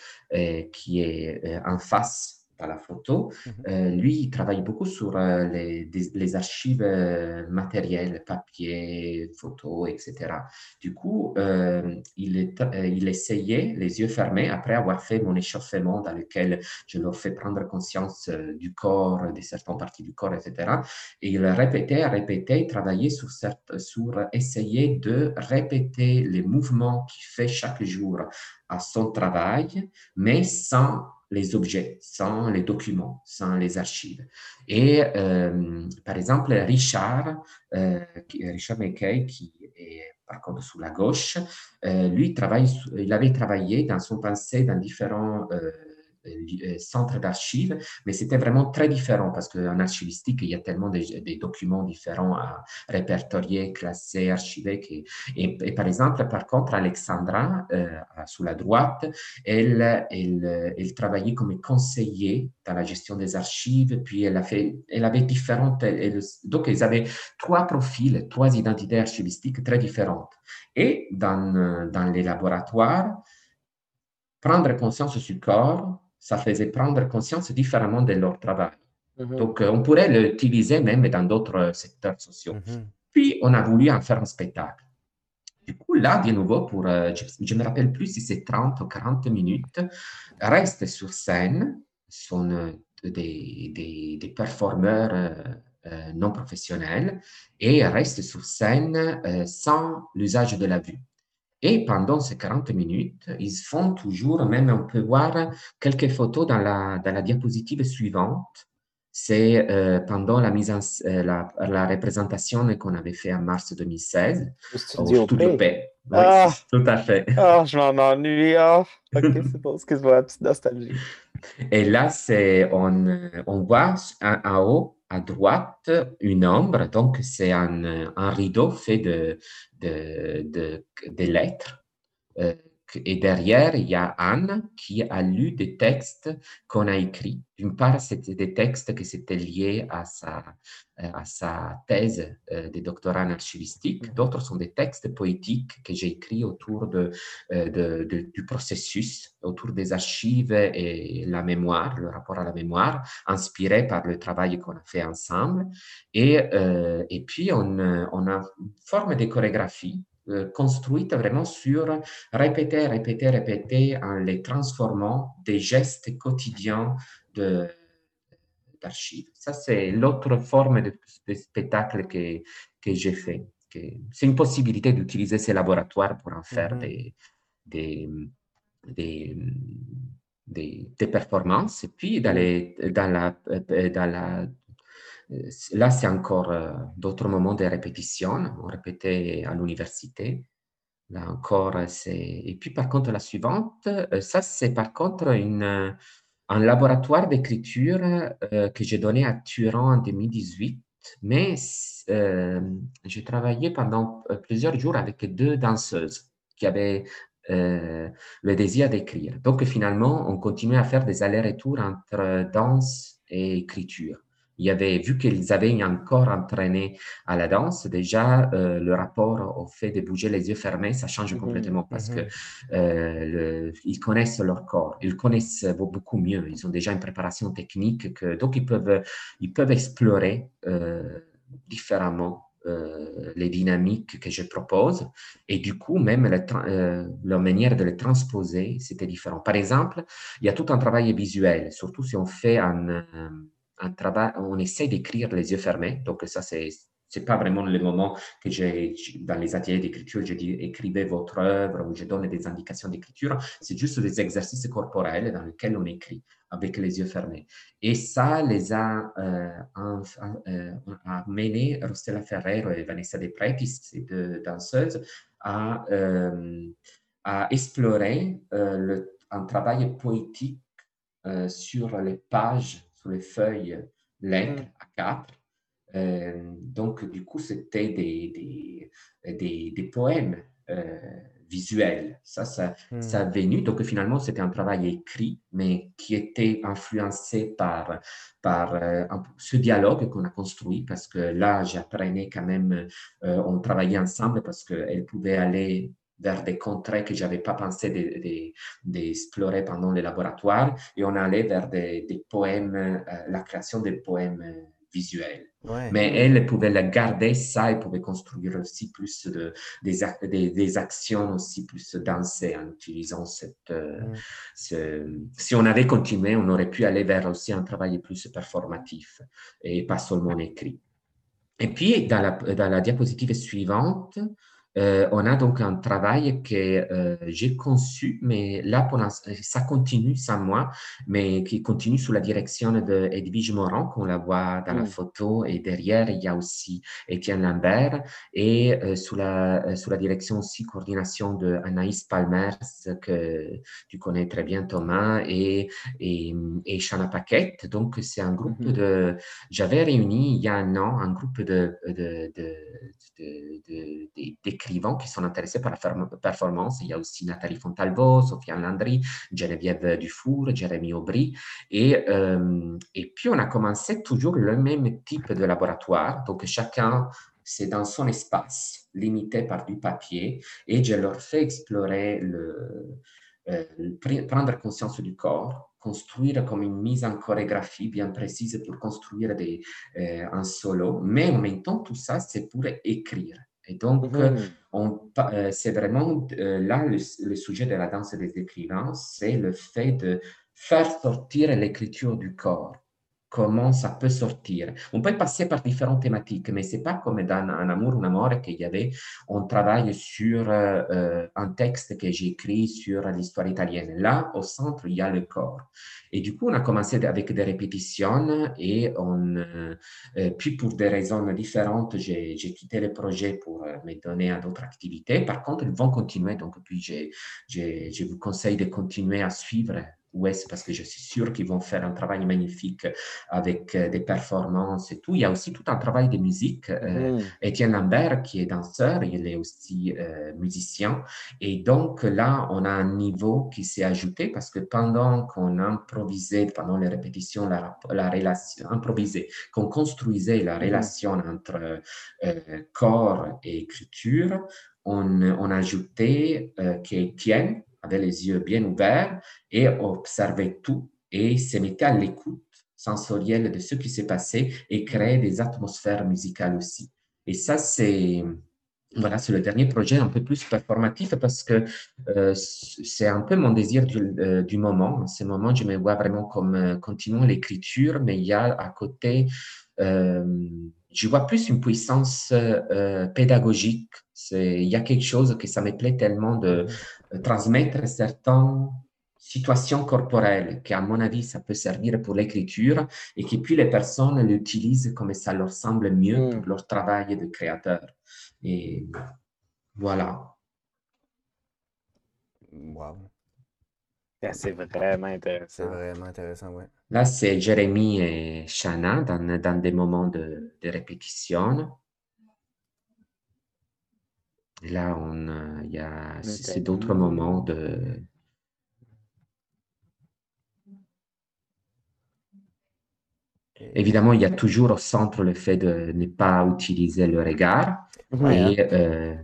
qui est en face la photo. Mhm. Euh, lui, il travaille beaucoup sur euh, les, les, archives euh, matérielles, papier, photos, etc. Du coup, il, il essayait, les yeux fermés, après avoir fait mon échauffement dans lequel je leur fais prendre conscience du corps, de certaines parties du corps, etc. Et il répétait, répétait, travaillait sur, sur essayer de répéter les mouvements qu'il fait chaque jour à son travail, mais sans les objets, sans les documents, sans les archives. Et euh, par exemple, Richard, euh, Richard McKay, qui est par contre sous la gauche, euh, lui, travaille, il avait travaillé dans son pensée dans différents centre d'archives, mais c'était vraiment très différent parce qu'en archivistique, il y a tellement de, documents différents à répertorier, classer, archiver. et, par exemple, par contre, Alexandra, sous la droite, elle, travaillait comme conseiller dans la gestion des archives, puis elle, avait différentes... donc, ils avaient trois profils, trois identités archivistiques très différentes. Et dans, dans les laboratoires, prendre conscience du corps, ça faisait prendre conscience différemment de leur travail. Mhm. Donc, on pourrait l'utiliser même dans d'autres secteurs sociaux. Mhm. Puis, on a voulu en faire un spectacle. Du coup, là, de nouveau, pour, euh, je ne me rappelle plus si c'est 30 ou 40 minutes, reste sur scène, sont euh, des, des, des performeurs euh, non professionnels et restent sur scène sans l'usage de la vue. Et pendant ces 40 minutes, ils font toujours, même on peut voir quelques photos dans la, dans la diapositive suivante. C'est euh, pendant la, mise en, euh, la, la, représentation qu'on avait fait en mars 2016 au Studio, au. Oui, ah! tout à fait. Oh, je m'en ennuie. Oh. Ok, c'est bon, excuse-moi, petite nostalgie. Et là, c'est on, on voit en, en haut à droite une ombre, donc c'est un, rideau fait de, de, de, de lettres. Euh, et derrière, il y a Anne qui a lu des textes qu'on a écrits. D'une part, c'était des textes qui s'étaient liés à sa, à sa thèse euh, de doctorat en archivistique. D'autres sont des textes poétiques que j'ai écrits autour euh, de, de, du processus, autour des archives et la mémoire, le rapport à la mémoire, inspirés par le travail qu'on a fait ensemble. Et, euh, et puis, on, on a une forme de chorégraphie construite vraiment sur répéter, répéter, répéter en les transformant des gestes quotidiens d'archives. Ça, c'est l'autre forme de, spectacle que, que j'ai fait. C'est une possibilité d'utiliser ces laboratoires pour en faire mm-hmm. des, des, des, des, des, performances. Et puis, dans, les, dans, la, euh, dans la euh, là, c'est encore euh, d'autres moments de répétition. On répétait à l'université. Là encore, c'est... Et puis, par contre, la suivante, euh, ça, c'est par contre une, un laboratoire d'écriture que j'ai donné à Turin en 2018. Mais j'ai travaillé pendant plusieurs jours avec deux danseuses qui avaient le désir d'écrire. Donc, finalement, on continuait à faire des allers-retours entre danse et écriture il y avait, vu qu'ils avaient encore entraîné à la danse, déjà euh, le rapport au fait de bouger les yeux fermés, ça change mmh complètement parce qu'ils que euh, ils connaissent leur corps, ils connaissent beaucoup mieux, ils ont déjà une préparation technique, que, donc ils peuvent, ils peuvent explorer euh, différemment les dynamiques que je propose. Et du coup, même la, manière de les transposer, c'était différent. Par exemple, il y a tout un travail visuel, surtout si on fait un, on essaie d'écrire les yeux fermés. Donc, ça, c'est c'est pas vraiment le moment que j'ai dans les ateliers d'écriture, je dis écrivez votre œuvre ou je donne des indications d'écriture. C'est juste des exercices corporels dans lesquels on écrit avec les yeux fermés. Et ça les a euh, euh amené Rostella Ferrero et Vanessa De Preti, ces deux danseuses, à, euh, explorer euh, un travail poétique sur les pages sur les feuilles lettres mm. à quatre. Euh, donc, du coup, c'était des, des, des, poèmes euh, visuels. Ça, ça, mm. ça a venu. Donc, finalement, c'était un travail écrit, mais qui était influencé par, par euh, ce dialogue qu'on a construit, parce que là, j'apprenais quand même, on travaillait ensemble parce qu'elle pouvait aller vers des contrées que je n'avais pas pensé d'explorer pendant les laboratoires et on allait vers des, des poèmes, euh, la création des poèmes euh, visuels. Mais elle pouvait la garder, ça, elle pouvait construire aussi plus de, des, des, actions aussi plus dansées en utilisant cette... Euh, ce, si on avait continué, on aurait pu aller vers aussi un travail plus performatif et pas seulement écrit. Et puis, dans la, dans la diapositive suivante, euh, on a donc un travail que euh, j'ai conçu, mais là, pour ça continue sans moi, mais qui continue sous la direction de Edwige Moran, qu'on la voit dans la photo, et derrière, il y a aussi Étienne Lambert, et euh, sous, la, sous la direction aussi, coordination de Anaïs Palmers, que tu connais très bien, Thomas, et, et, et Shana Paquette. Donc, c'est un groupe mm-hmm. de... J'avais réuni il y a un an un groupe de, de, de, de qui sont intéressés par la performance. Il y a aussi Nathalie Fontalvo, Sofiane Landry, Geneviève Dufour, Jérémy Aubry. Et, euh, et puis, on a commencé toujours le même type de laboratoire. Donc, chacun, c'est dans son espace, limité par du papier. Et je leur fais explorer le, euh, prendre conscience du corps, construire comme une mise en chorégraphie bien précise pour construire des, euh, un solo, mais en même temps, tout ça, c'est pour écrire. Et donc, mhm. euh, c'est vraiment euh, là le, le, sujet de la danse des écrivains, c'est le fait de faire sortir l'écriture du corps comment ça peut sortir. On peut passer par différentes thématiques, mais c'est pas comme dans Un amour, un amour qu'il y avait, on travaille sur euh, euh, un texte que j'ai écrit sur l'histoire italienne. Là, au centre, il y a le corps. Et du coup, on a commencé avec des répétitions et euh, puis pour des raisons différentes, j'ai quitté le projet pour me donner à d'autres activités. Par contre, ils vont continuer. Donc, puis, je vous conseille de continuer à suivre Ouest parce que je suis sûr qu'ils vont faire un travail magnifique avec euh, des performances et tout. Il y a aussi tout un travail de musique. Euh, mm. Étienne Lambert, qui est danseur, il est aussi euh, musicien. Et donc là, on a un niveau qui s'est ajouté parce que pendant qu'on improvisait, pendant les répétitions, la, la relation, improvisait, qu'on construisait la mm. relation entre corps et écriture, on, on ajoutait qu'Étienne, avait les yeux bien ouverts et observait tout et se mettait à l'écoute sensorielle de ce qui s'est passé et créait des atmosphères musicales aussi. Et ça, c'est voilà, le dernier projet un peu plus performatif parce que euh, c'est un peu mon désir du, euh, du, moment. En ce moment, je me vois vraiment comme euh, continuant l'écriture, mais il y a à côté, je vois plus une puissance pédagogique. Il y a quelque chose que ça me plaît tellement de, transmettre certaines situations corporelles qui, à mon avis, ça peut servir pour l'écriture et que puis les personnes l'utilisent comme ça leur semble mieux mm. pour leur travail de créateur. Et voilà. Wow. C'est vraiment intéressant. C'est vraiment intéressant, oui. Là, c'est Jérémy et Shana dans, dans des moments de, de répétition. Et là, on, euh, il y a, c'est d'autres moments de. Évidemment, il y a toujours au centre le fait de ne pas utiliser le regard et, euh,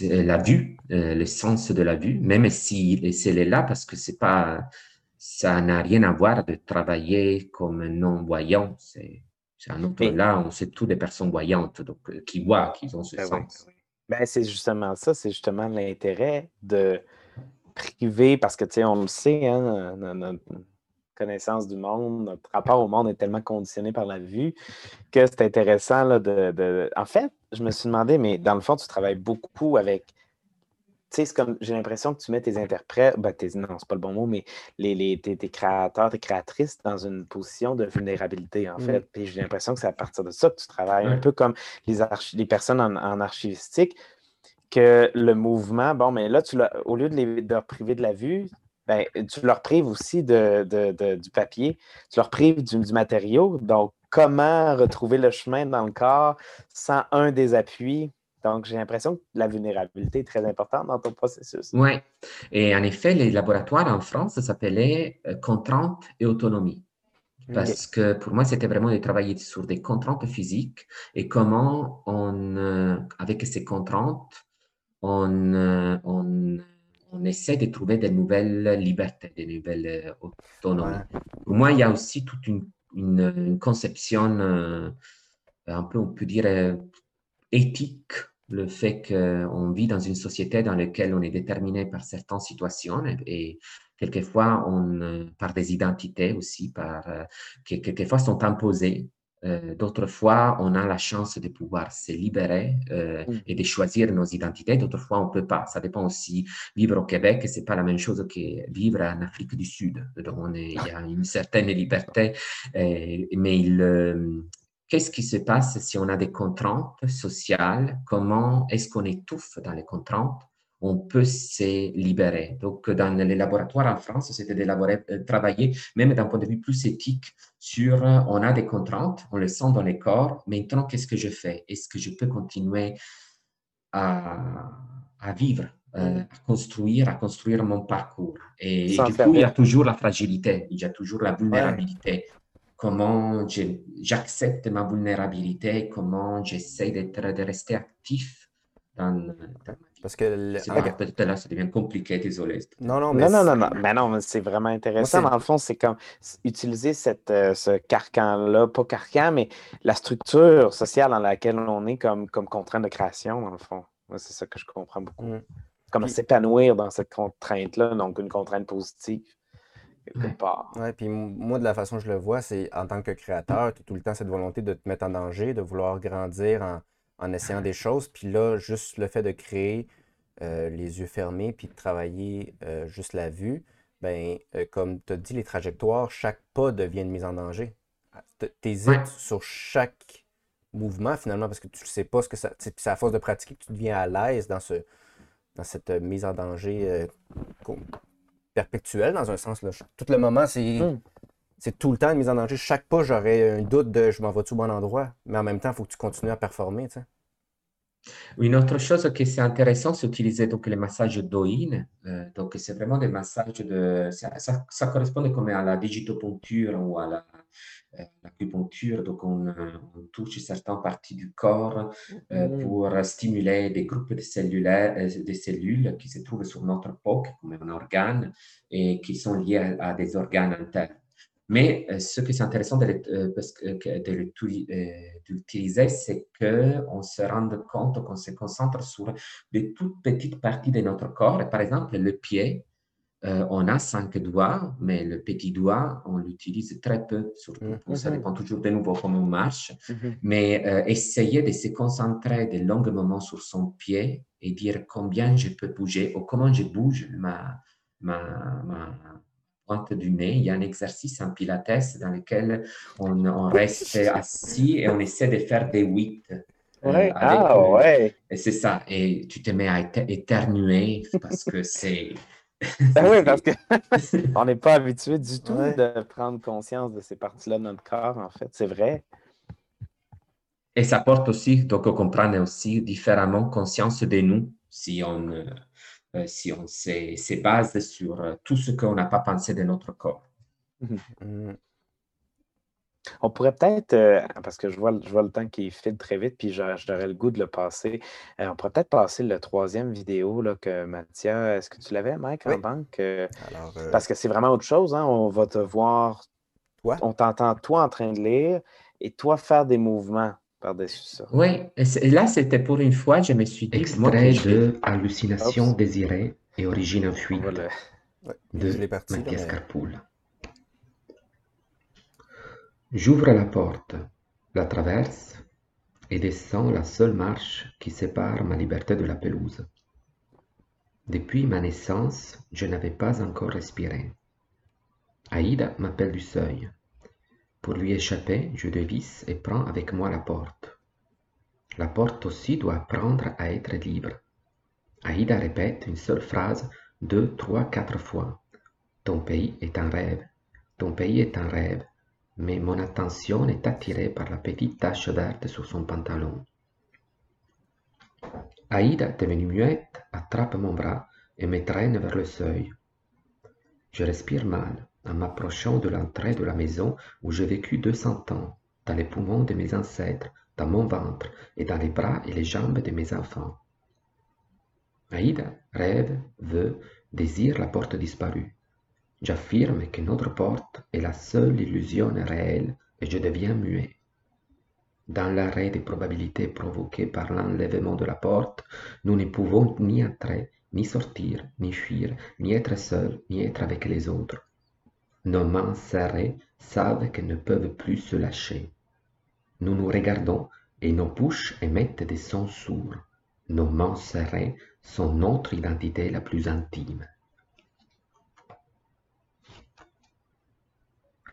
la vue, euh, le sens de la vue, même si elle est là parce que c'est pas, ça n'a rien à voir de travailler comme non-voyant. C'est, un autre, là, on sait tous des personnes voyantes donc, qui voient, qui ont ce ben sens. Ben, c'est justement ça, c'est justement l'intérêt de priver, parce que, tu sais, on le sait, hein, notre connaissance du monde, notre rapport au monde est tellement conditionné par la vue que c'est intéressant là, de, En fait, je me suis demandé, mais dans le fond, tu travailles beaucoup avec sais, c'est comme j'ai l'impression que tu mets tes interprètes, ben, tes, non, c'est pas le bon mot, mais les, les tes, créateurs, tes créatrices dans une position de vulnérabilité, en fait. Puis j'ai l'impression que c'est à partir de ça que tu travailles, un peu comme les, les personnes en, archivistique, que le mouvement, bon, mais là, tu au lieu de, les, de leur priver de la vue, ben, tu leur prives aussi de, de, du papier, tu leur prives du, du matériau. Donc, comment retrouver le chemin dans le corps sans un des appuis donc, j'ai l'impression que la vulnérabilité est très importante dans ton processus. Oui. Et en effet, les laboratoires en France s'appelaient euh, contraintes et autonomie. Parce que pour moi, c'était vraiment de travailler sur des contraintes physiques et comment on, euh, avec ces contraintes, on, euh, on, on, essaie de trouver de nouvelles libertés, de nouvelles autonomies. Pour moi, il y a aussi toute une, une conception un peu, on peut dire, éthique le fait qu'on vit dans une société dans laquelle on est déterminé par certaines situations et, quelquefois on, par des identités aussi, par, qui quelquefois sont imposées Euh, d'autres fois, on a la chance de pouvoir se libérer euh, Mm. et de choisir nos identités. D'autres fois, on ne peut pas. Ça dépend aussi. Vivre au Québec, c'est pas la même chose que vivre en Afrique du Sud. Donc, il y a une certaine liberté. euh, mais il, euh, qu'est-ce qui se passe si on a des contraintes sociales? Comment est-ce qu'on étouffe dans les contraintes? On peut se libérer. Donc, dans les laboratoires en France, c'était d'élaborer, euh, travailler, même d'un point de vue plus éthique, sur euh, on a des contraintes, on le sent dans les corps. Maintenant, qu'est-ce que je fais? Est-ce que je peux continuer à, à vivre, euh, à construire, à construire mon parcours? Et, Sans du coup, il y a toujours la fragilité, il y a toujours la vulnérabilité. Comment j'accepte ma vulnérabilité, comment j'essaie d'être, de rester actif dans, dans ma vie. Parce que. le- ah, peut-être là, ça devient compliqué, désolé. non, non, mais. Non, non, non. Mais non, mais c'est vraiment intéressant. c'est- Dans le fond, c'est comme utiliser cette, euh, ce carcan-là, pas carcan, mais la structure sociale dans laquelle on est comme, comme contrainte de création, dans le fond. Moi, c'est ça que je comprends beaucoup. Mm. Comme Puis- s'épanouir dans cette contrainte-là, donc une contrainte positive, quelque Ouais. part. Ouais, puis moi, de la façon que je le vois, c'est en tant que créateur, tu as tout le temps cette volonté de te mettre en danger, de vouloir grandir en, en essayant des choses. Puis là, juste le fait de créer euh, les yeux fermés puis de travailler euh, juste la vue, ben, euh, comme tu as dit, les trajectoires, chaque pas devient une mise en danger. Tu hésites Ouais. sur chaque mouvement finalement parce que tu ne sais pas ce que ça. C'est à force de pratiquer que tu deviens à l'aise dans, ce, dans cette mise en danger perpétuelle dans un sens. Là. Tout le moment, c'est. Mm. C'est tout le temps une mise en danger. Chaque pas, j'aurais un doute de je m'en vais-tu au bon endroit? Mais en même temps, il faut que tu continues à performer. Une autre chose qui c'est intéressant, c'est utiliser donc les massages d'Oïne. Euh, donc, c'est vraiment des massages de. Ça, ça, ça correspond comme à la digitopuncture ou à la, euh, l'acupuncture. Donc, on, euh, on touche certaines parties du corps euh, Mm. pour stimuler des groupes de, cellulaires, de cellules qui se trouvent sur notre peau, est comme un organe, et qui sont liés à, à des organes internes. Mais euh, ce qui est intéressant de euh, l'utili- euh, d'utiliser, c'est qu'on se rende compte qu'on se concentre sur de toutes petites parties de notre corps. Et par exemple, le pied, euh, on a cinq doigts, mais le petit doigt, on l'utilise très peu, surtout. Mhm. Ça dépend toujours de nouveau comment on marche. Mhm. Mais euh, essayer de se concentrer de longs moments sur son pied et dire combien je peux bouger ou comment je bouge ma, ma, ma pointe du nez. Il y a un exercice en pilates dans lequel on, on reste assis et on essaie de faire des huit. euh, Ouais. Ah, le- ouais. C'est ça. Et tu te mets à éter- éternuer parce que c'est... Ben oui, parce qu'on n'est pas habitué du tout Ouais. de prendre conscience de ces parties-là de notre corps, en fait. C'est vrai. Et ça porte aussi, donc on comprend aussi différemment conscience de nous si on, euh, si on se, se base sur euh, tout ce qu'on n'a pas pensé de notre corps. Mm. On pourrait peut-être, euh, parce que je vois, le- je vois le temps qui file très vite, puis j'a- j'aurais le goût de le passer. Euh, on pourrait peut-être passer le troisième vidéo là, que Mathia, est-ce que tu l'avais, Mike, Oui. en banque? Euh, Alors, euh, parce que c'est vraiment autre chose, hein? On va te voir, toi, on t'entend toi en train de lire et toi faire des mouvements par-dessus ça. Oui, et là c'était pour une fois, je me suis dit, Extrait je de Hallucination Oups. désirée et origine en fuite ouais, de parti. Mathias mais- Carpoul. J'ouvre la porte, la traverse et descends la seule marche qui sépare ma liberté de la pelouse. Depuis ma naissance, je n'avais pas encore respiré. Aïda m'appelle du seuil. Pour lui échapper, je dévisse et prends avec moi la porte. La porte aussi doit apprendre à être libre. Aïda répète une seule phrase deux, trois, quatre fois. Ton pays est un rêve. Ton pays est un rêve. Mais mon attention est attirée par la petite tache verte sur son pantalon. Aïda, devenue muette, attrape mon bras et me traîne vers le seuil. Je respire mal en m'approchant de l'entrée de la maison où j'ai vécu 200 ans, dans les poumons de mes ancêtres, dans mon ventre et dans les bras et les jambes de mes enfants. Aïda rêve, veut, désire la porte disparue. J'affirme que notre porte est la seule illusion réelle et je deviens muet. Dans l'arrêt des probabilités provoquées par l'enlèvement de la porte, nous ne pouvons ni entrer, ni sortir, ni fuir, ni être seuls, ni être avec les autres. Nos mains serrées savent qu'elles ne peuvent plus se lâcher. Nous nous regardons et nos bouches émettent des sons sourds. Nos mains serrées sont notre identité la plus intime.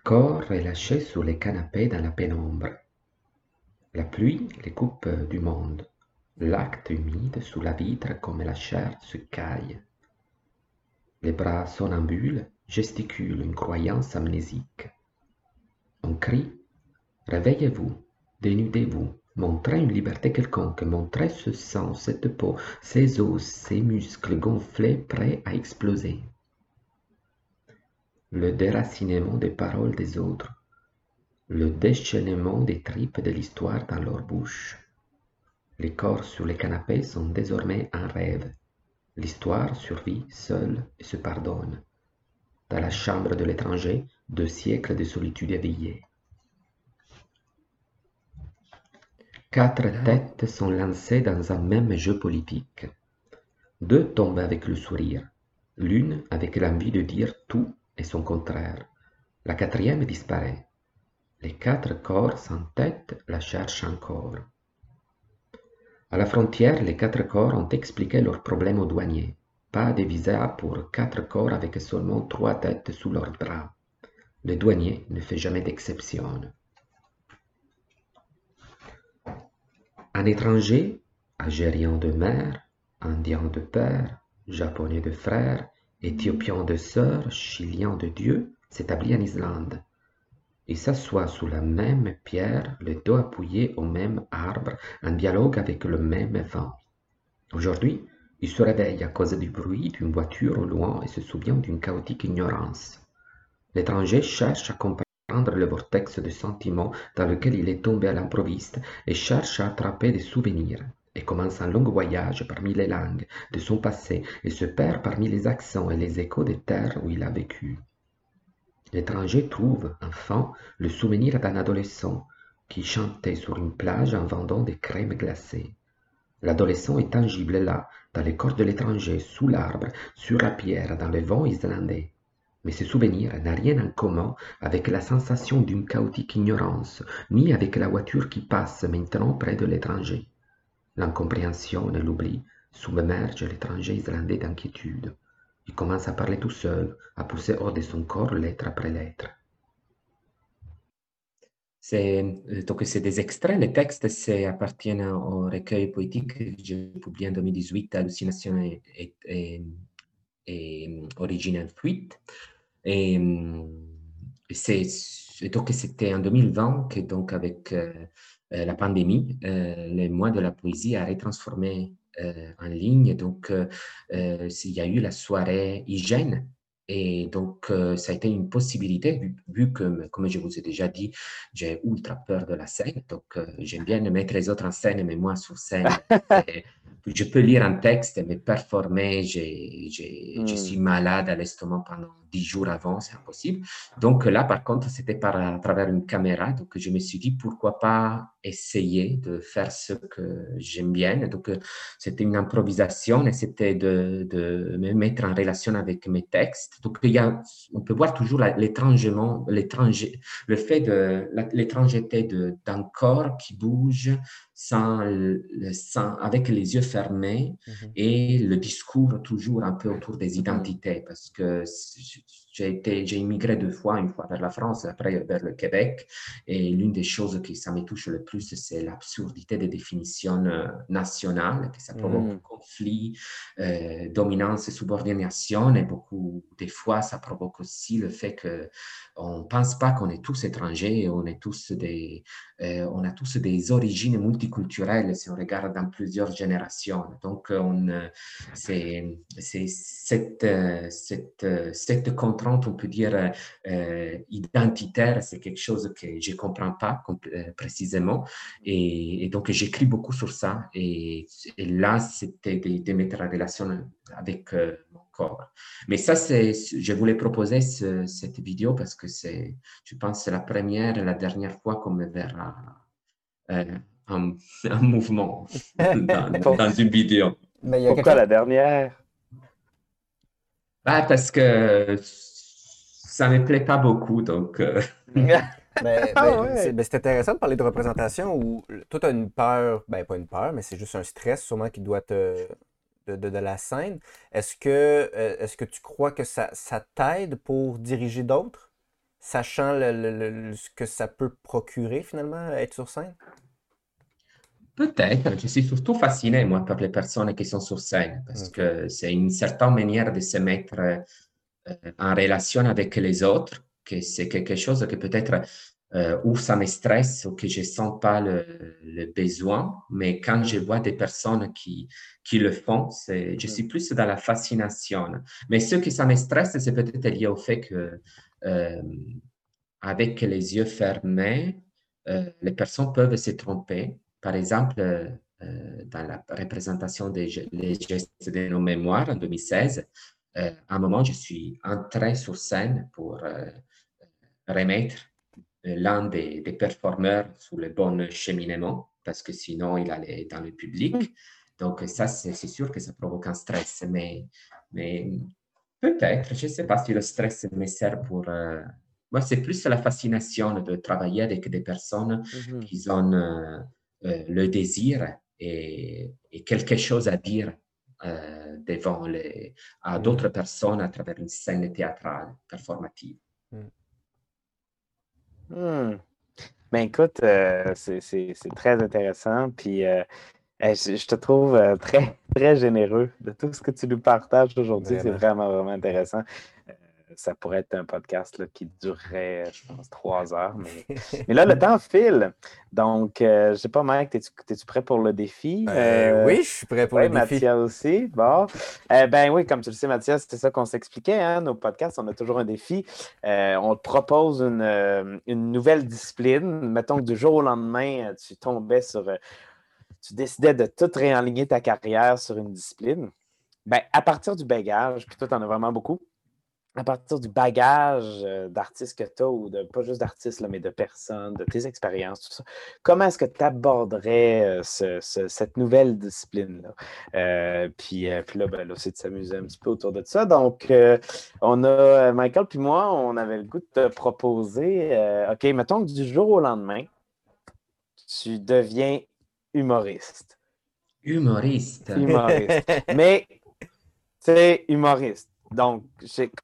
Corps relâché sur les canapés dans la pénombre. La pluie les coupe du monde. L'acte humide sous la vitre comme la chair se caille. Les bras somnambules gesticulent une croyance amnésique. On crie Réveillez-vous, dénudez-vous, montrez une liberté quelconque, montrez ce sang, cette peau, ces os, ces muscles gonflés prêts à exploser. Le déracinement des paroles des autres, le déchaînement des tripes de l'histoire dans leur bouche. Les corps sur les canapés sont désormais un rêve. L'histoire survit seule et se pardonne. Dans la chambre de l'étranger, deux siècles de solitude éveillée. Quatre têtes sont lancées dans un même jeu politique. Deux tombent avec le sourire, l'une avec l'envie de dire tout et son contraire. La quatrième disparaît. Les quatre corps sans tête la cherchent encore. À la frontière, les quatre corps ont expliqué leurs problèmes aux douaniers. Pas de visa pour quatre corps avec seulement trois têtes sous leurs bras. Le douanier ne fait jamais d'exception. Un étranger, algérien de mère, indien de père, japonais de frère, éthiopien de sœur, chilien de Dieu, s'établit en Islande. Il s'assoit sous la même pierre, le dos appuyé au même arbre, en dialogue avec le même vent. Aujourd'hui, il se réveille à cause du bruit d'une voiture au loin et se souvient d'une chaotique ignorance. L'étranger cherche à comprendre le vortex de sentiments dans lequel il est tombé à l'improviste et cherche à attraper des souvenirs et commence un long voyage parmi les langues de son passé et se perd parmi les accents et les échos des terres où il a vécu. L'étranger trouve, enfin, le souvenir d'un adolescent qui chantait sur une plage en vendant des crèmes glacées. L'adolescent est tangible là, dans les corps de l'étranger, sous l'arbre, sur la pierre, dans le vent islandais. Mais ce souvenir n'a rien en commun avec la sensation d'une chaotique ignorance, ni avec la voiture qui passe maintenant près de l'étranger. L'incompréhension et l'oubli submergent l'étranger islandais d'inquiétude. Il commence à parler tout seul, à pousser hors de son corps lettre après lettre. Euh, donc c'est des extraits, les textes appartiennent au recueil poétique que j'ai publié en 2018, Hallucination et, et, et, Origine Fluide. Et, c'est, donc c'était en 2020 que donc avec euh, euh, la pandémie, les mois de la poésie a retransformé en ligne. Donc, il y a eu la soirée hygiène et donc, ça a été une possibilité, vu, que, comme je vous ai déjà dit, j'ai ultra peur de la scène. Donc, j'aime bien mettre les autres en scène, mais moi sur scène, je peux lire un texte, mais performer, je suis hmm. malade à l'estomac pendant dix jours avant, c'est impossible. Donc là, par contre, c'était par à travers une caméra. Donc, je me suis dit, pourquoi pas essayer de faire ce que j'aime bien. Donc, c'était une improvisation et c'était de, de, me mettre en relation avec mes textes. Donc, on peut voir toujours l'étrangement, l'étranger, le fait de l'étrangeté d'un corps qui bouge sans, sans, avec les yeux fermés mmh et le discours toujours un peu autour des mmh identités parce que j'ai été, j'ai immigré deux fois, une fois vers la France, après vers le Québec. Et l'une des choses qui ça me touche le plus, c'est l'absurdité des définitions euh, nationales, que ça provoque mm. conflit, euh, dominance et subordination. Et beaucoup des fois, ça provoque aussi le fait que on pense pas qu'on est tous étrangers, on est tous des, euh, on a tous des origines multiculturelles si on regarde dans plusieurs générations. Donc, on, c'est, c'est cette, cette, cette contrainte, on peut dire, euh, identitaire, c'est quelque chose que je ne comprends pas euh, précisément. Et, donc, j'écris beaucoup sur ça. Et, là, c'était de, mettre en relation avec euh, mon corps. Mais ça, c'est, je voulais proposer cette vidéo parce que c'est, je pense, la première et la dernière fois qu'on me verra un, mouvement dans, une vidéo. Mais Pourquoi la dernière? Bah, Parce que ça ne me plaît pas beaucoup, donc... Euh. Ben, Ah ben, ouais. c'est ben, intéressant de parler de représentation où toi, tu as une peur, ben pas une peur, mais c'est juste un stress sûrement qui doit te. de, de- de la scène. Est-ce que, euh, est-ce que tu crois que ça, ça t'aide pour diriger d'autres, sachant le- le- le- le- ce que ça peut procurer finalement, être sur scène? Peut-être, je suis surtout fasciné, moi, par les personnes qui sont sur scène, parce que c'est une certaine manière de se mettre euh, en relation avec les autres, que c'est quelque chose que peut-être euh, où ça me stresse ou que je sens pas le, le besoin, mais quand je vois des personnes qui, qui le font, c'est, je suis plus dans la fascination. Mais ce qui ça me stresse, c'est peut-être lié au fait que euh, avec les yeux fermés, euh, les personnes peuvent se tromper. Par exemple, euh, dans la représentation des les gestes de nos mémoires en 2016, euh, à un moment, je suis entré sur scène pour euh, remettre euh, l'un des, des performeurs sur le bon cheminement, parce que sinon, il allait dans le public. Donc, ça, c'est sûr que ça provoque un stress, mais, mais peut-être, je ne sais pas si le stress me sert pour... euh, moi, c'est plus la fascination de travailler avec des personnes Mhm. qui ont euh, euh, le désir et, et quelque chose à dire euh, devant les, à Mm. d'autres personnes à travers une scène théâtrale, performative. Hmm. Ben écoute, euh, c'est très intéressant. Puis euh, eh, je, je te trouve euh, très, très généreux de tout ce que tu nous partages aujourd'hui. C'est Vraiment. vraiment, vraiment intéressant. Ça pourrait être un podcast là, qui durerait, je pense, trois heures. Mais, mais là, le temps file. Donc, euh, je sais pas, Mike, es-tu es prêt pour le défi? Euh, Euh, oui, je suis prêt pour le défi. Mathias aussi. Bon. Euh, ben oui, comme tu le sais, Mathias, c'est ça qu'on s'expliquait. Hein, nos podcasts, on a toujours un défi. On te propose une, une nouvelle discipline. Mettons que du jour au lendemain, tu tombais sur. tu décidais de tout réaligner ta carrière sur une discipline. Ben, à partir du bagage, puis toi, tu en as vraiment beaucoup. À partir du bagage d'artistes que tu as, ou de pas juste d'artistes, mais de personnes, de tes expériences, tout ça, comment est-ce que tu aborderais ce- ce- cette nouvelle discipline-là? Euh, puis, puis là, ben, là, c'est de s'amuser un petit peu autour de ça. Donc, euh, on a, euh, Michael puis moi, on avait le goût de te proposer, euh, OK, mettons que du jour au lendemain, tu deviens humoriste. Humoriste. Humoriste. Mais, tu sais, humoriste. Donc,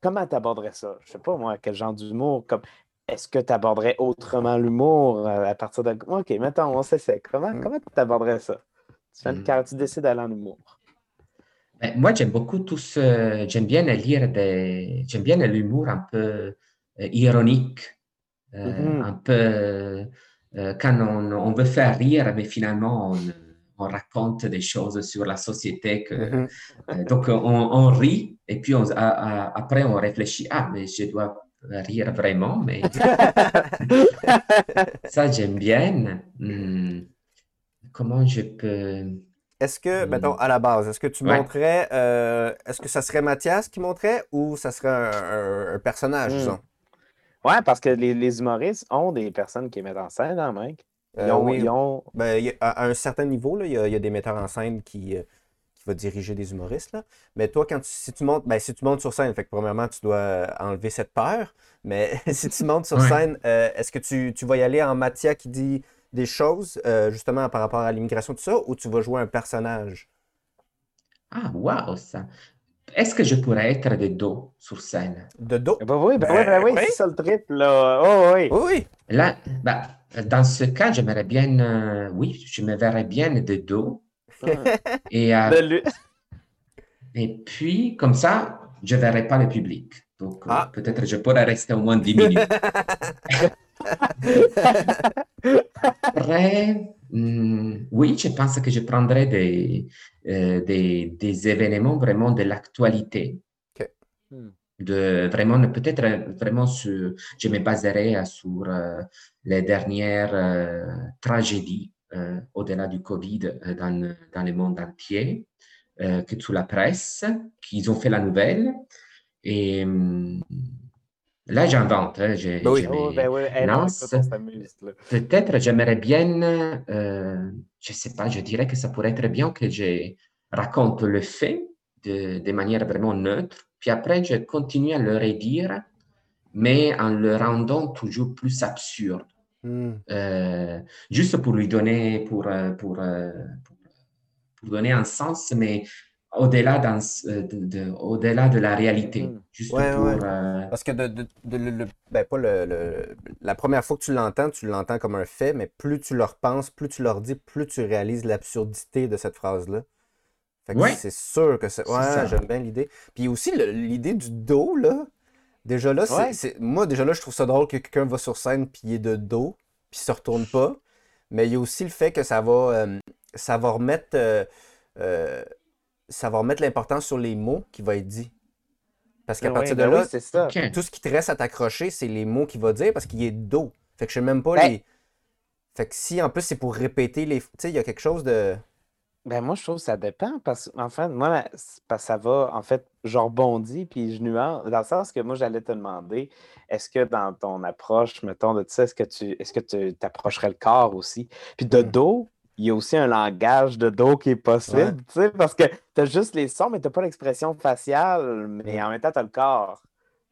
comment tu aborderais ça? Je sais pas, moi, quel genre d'humour? Comme, est-ce que tu aborderais autrement l'humour euh, à partir de. OK, mettons, on s'essaie. Comment Mm. comment tu aborderais ça? Tu, fais une Mm. tu décides d'aller en humour. Ben, moi, j'aime beaucoup tout ce... J'aime bien lire des... J'aime bien l'humour un peu euh, ironique, euh, Mhm. un peu... euh, quand on, on veut faire rire, mais finalement, on, on raconte des choses sur la société. Que, Mhm. euh, donc, on, on rit, et puis on- a- a- après, on réfléchit, ah, mais je dois rire vraiment, mais ça, j'aime bien. Hmm, Comment je peux... Est-ce que, Hmm. mettons, à la base, est-ce que tu Ouais. montrais, euh, est-ce que ça serait Mathias qui montrait ou ça serait un, un- un personnage, Hmm. disons? Ouais, parce que les, les humoristes ont des personnes qui mettent en scène, hein, Mike? Ils Euh, ont, oui, ils ont- ben, y a- à, à un certain niveau, là, il y a, il y a des metteurs en scène qui, euh, qui vont diriger des humoristes. Là. Mais toi, quand tu- si, tu montes, ben, si tu montes sur scène, fait que premièrement, tu dois euh, enlever cette peur. Mais si tu montes sur Ouais. scène, euh, est-ce que tu, tu vas y aller en Mathia qui dit des choses, euh, justement par rapport à l'immigration, tout ça, ou tu vas jouer un personnage? Ah, wow, ça. Est-ce que je pourrais être de dos sur scène? De dos? Ben oui, ben, Ben, oui, ben oui, oui. c'est ça le trip, là. Oh, oui. Oui. Là, bah, dans ce cas, j'aimerais bien, euh, oui, je me verrais bien de dos. Et, euh, De lui- et puis, comme ça, je ne verrai pas le public. Donc, euh, Ah. peut-être je pourrais rester au moins 10 minutes. Après, oui, je pense que je prendrai des, euh, des, des événements vraiment de l'actualité. Hmm. De vraiment, peut-être vraiment sur, je me baserai euh, sur euh, les dernières euh, tragédies euh, au-delà du Covid euh, dans, dans le monde entier, euh, que sous la presse, qu'ils ont fait la nouvelle. Et hum, là, j'invente. hein, Ben oui. Oh, ben oui, hey. Peut-être j'aimerais bien, euh, je sais pas, je dirais que ça pourrait être bien que je raconte le fait de, de manière vraiment neutre, puis après je continue à le redire, mais en le rendant toujours plus absurde. Hmm. Euh, juste pour lui donner, pour, pour, euh, pour, pour donner un sens, mais au-delà euh, de, de- au-delà de la réalité. Juste Ouais, pour, ouais. euh, Parce que de, de- de- le- ben, pas le, le- la première fois que tu l'entends, tu l'entends comme un fait, mais plus tu leur penses, plus tu leur dis, plus tu réalises l'absurdité de cette phrase-là. Fait que Ouais. c'est sûr que c'est. Ouais, ça. j'aime bien l'idée. Puis aussi l'idée du dos, là. Déjà là, c'est, moi, déjà là, je trouve ça drôle que quelqu'un va sur scène puis il est de dos, puis il se retourne pas. Mais il y a aussi le fait que ça va, euh, ça va remettre, euh, euh, ça va remettre l'importance sur les mots qui va être dit. Parce qu'à Ouais, partir de ben là, oui, ça. tout ce qui te reste à t'accrocher, c'est les mots qu'il va dire parce qu'il est de dos. Fait que je sais même pas Ben- les. Fait que si en plus c'est pour répéter les. Tu sais, il y a quelque chose de. Ben moi, je trouve que ça dépend parce qu'en fait, moi, parce que ça va, en fait, je rebondis puis je nuance, dans le sens que moi, j'allais te demander, est-ce que dans ton approche, mettons, de ça, est-ce que tu est-ce que tu t'approcherais le corps aussi? Puis de Mm. dos, il y a aussi un langage de dos qui est possible, Ouais. tu sais, parce que tu as juste les sons, mais tu n'as pas l'expression faciale, mais en même temps, tu as le corps.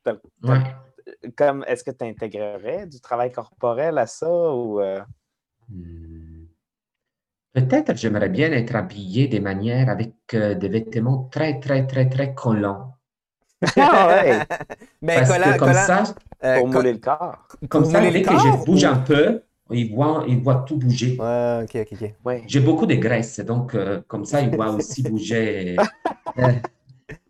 T'as- t'as- Ouais. Comme, est-ce que tu intégrerais du travail corporel à ça ou. euh, Hmm. Peut-être j'aimerais bien être habillé de manière avec euh, des vêtements très, très, très, très collants. Ah ouais, Mais Parce collant, que comme collant, ça, euh, pour mouler le corps. comme ça, dès que je bouge ou- un peu, il voit, il voit tout bouger. Ouais, ok, ok, ok. Ouais. J'ai beaucoup de graisse, donc euh, comme ça, il voit aussi bouger. Euh,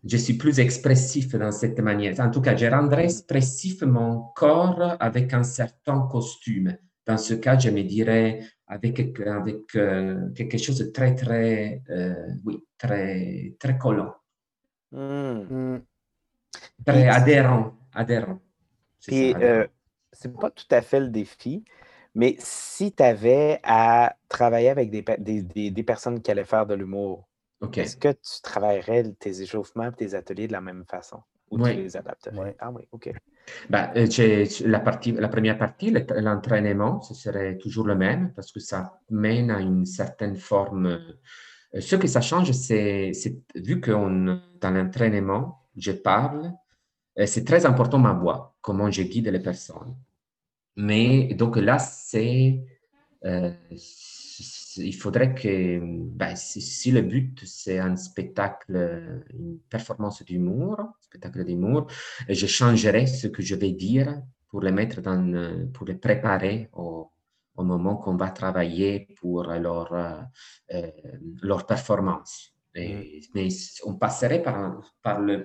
je suis plus expressif dans cette manière. En tout cas, je rendrai expressif mon corps avec un certain costume. Dans ce cas, je me dirais avec, avec euh, quelque chose de très, très, euh, oui, très, très collant, Hmm. Hmm. très adhérent, adhérent. C'est Puis, ça, adhérent. euh, c'est pas tout à fait le défi, mais si tu avais à travailler avec des, des, des- des personnes qui allaient faire de l'humour, est-ce que tu travaillerais tes échauffements et tes ateliers de la même façon? Ou Oui. tu les adapterais? Ah oui, OK. Ben, euh, j'ai- la, partie, la première partie, le- l'entraînement, ce serait toujours le même parce que ça mène à une certaine forme. euh, Ce que ça change, c'est c'est- vu que on- dans l'entraînement, je parle, euh, c'est très important ma voix, comment je guide les personnes. Mais donc là, c'est, euh, il faudrait que, ben, si, si le but c'est un spectacle, une performance d'humour, spectacle d'humour, je changerai ce que je vais dire pour les mettre dans, pour les préparer au, au moment qu'on va travailler pour leur, euh, euh, leur performance. Et- Mais on passerait par, par le,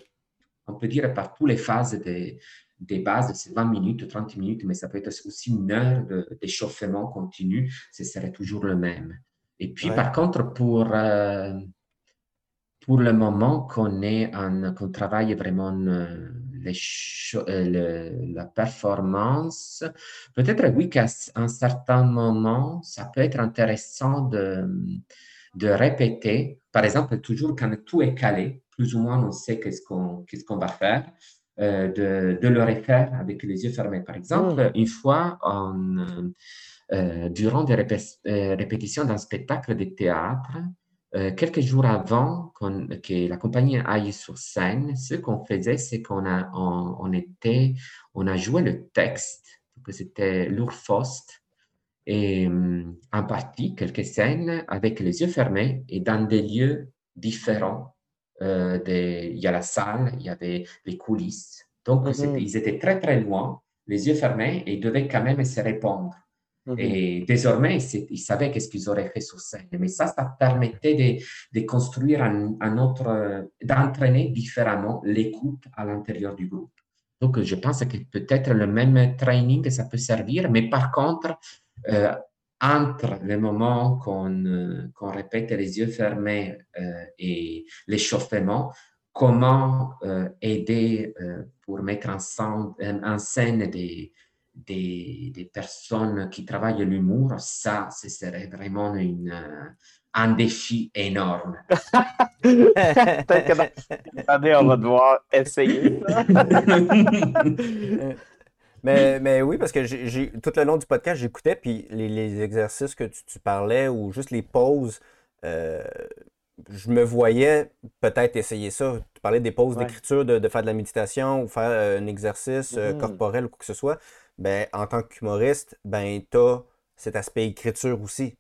on peut dire par toutes les phases des, des bases, c'est 20 minutes, 30 minutes, mais ça peut être aussi une heure d'échauffement continu, ce serait toujours le même. Et puis, Ouais. par contre, pour, euh, pour le moment qu'on qu'on travaille vraiment euh, les euh, le- la performance, peut-être oui qu'à un certain moment, ça peut être intéressant de, de répéter. Par exemple, toujours quand tout est calé, plus ou moins on sait qu'est-ce qu'on qu'est-ce qu'on va faire, euh, de, de le refaire avec les yeux fermés. Par exemple, une fois, euh, durant des répé- euh, répétitions d'un spectacle de théâtre, euh, quelques jours avant que la compagnie aille sur scène, ce qu'on faisait, c'est qu'on a, on, on était, on a joué le texte, que c'était l'Urfaust, et hum, en partie quelques scènes avec les yeux fermés et dans des lieux différents. Euh, des- il y a la salle, il y avait les coulisses. Donc, Mhm. c'était- ils étaient très, très loin, les yeux fermés, et ils devaient quand même se répondre. Mhm. Et désormais, ils savaient qu'est-ce qu'ils auraient fait sur scène. Mais ça, ça permettait de, de construire un, un autre, d'entraîner différemment l'écoute à l'intérieur du groupe. Donc, je pense que peut-être le même training, ça peut servir, mais par contre, euh, entre les moments qu'on euh, qu'on répète les yeux fermés euh, et l'échauffement, comment euh, aider pour mettre en scène, en scène des, des, des personnes qui travaillent l'humour, ça, ce serait vraiment une, un défi énorme. Peut-être que dans- Attendez, on va devoir essayer. mais, mais oui, parce que j'ai, tout le long du podcast, j'écoutais, puis les, les exercices que tu, tu parlais, ou juste les pauses, euh, je me voyais peut-être essayer ça. Tu parlais des pauses Ouais. d'écriture, de, de faire de la méditation ou faire euh, un exercice euh, Mhm. corporel ou quoi que ce soit. Ben, en tant qu'humoriste, ben, tu as cet aspect écriture aussi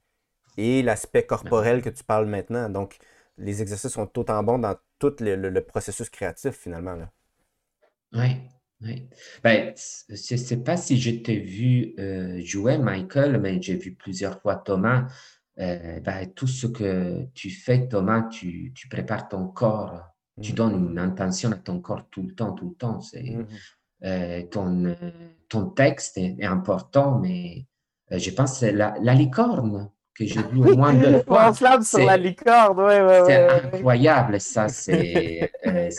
et l'aspect corporel que tu parles maintenant. Donc, les exercices sont autant bons dans tout le, le- le processus créatif finalement. Là. Oui, oui. Ben, je ne sais pas si je t'ai vu euh, jouer, Michael, mais j'ai vu plusieurs fois Thomas. Euh, ben, tout ce que tu fais, Thomas, tu, tu prépares ton corps. Tu Mhm. donnes une intention à ton corps tout le temps, tout le temps. C'est, Mhm. euh, ton, ton texte est, est important, mais je pense que la, la licorne que j'ai vu au moins deux fois. Sur C'est- la licorne, incroyable, ça. C'est euh,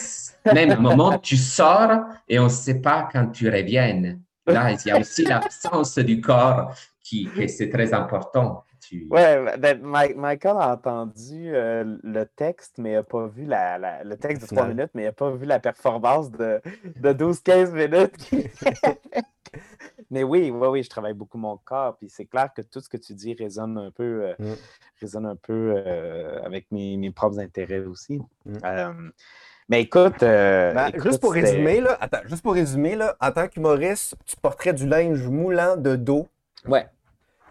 même un moment, tu sors et on ne sait pas quand tu reviennes. Là, il y a aussi l'absence du corps qui, que c'est très important. Tu- Ouais, ben, Mi- Michael a entendu euh, le texte, mais n'a pas vu la, la- le texte de 3 Final. minutes, mais il n'a pas vu la performance de, de 12-15 minutes. mais oui, oui, oui, je travaille beaucoup mon corps, puis c'est clair que tout ce que tu dis résonne un peu, euh, Mm. résonne un peu euh, avec mes, mes propres intérêts aussi. Mm. Euh, mais écoute, euh, Ben, écoute, juste pour résumer, là, attends, juste pour résumer, là, en tant qu'humoriste, tu porterais du linge moulant de dos, Ouais,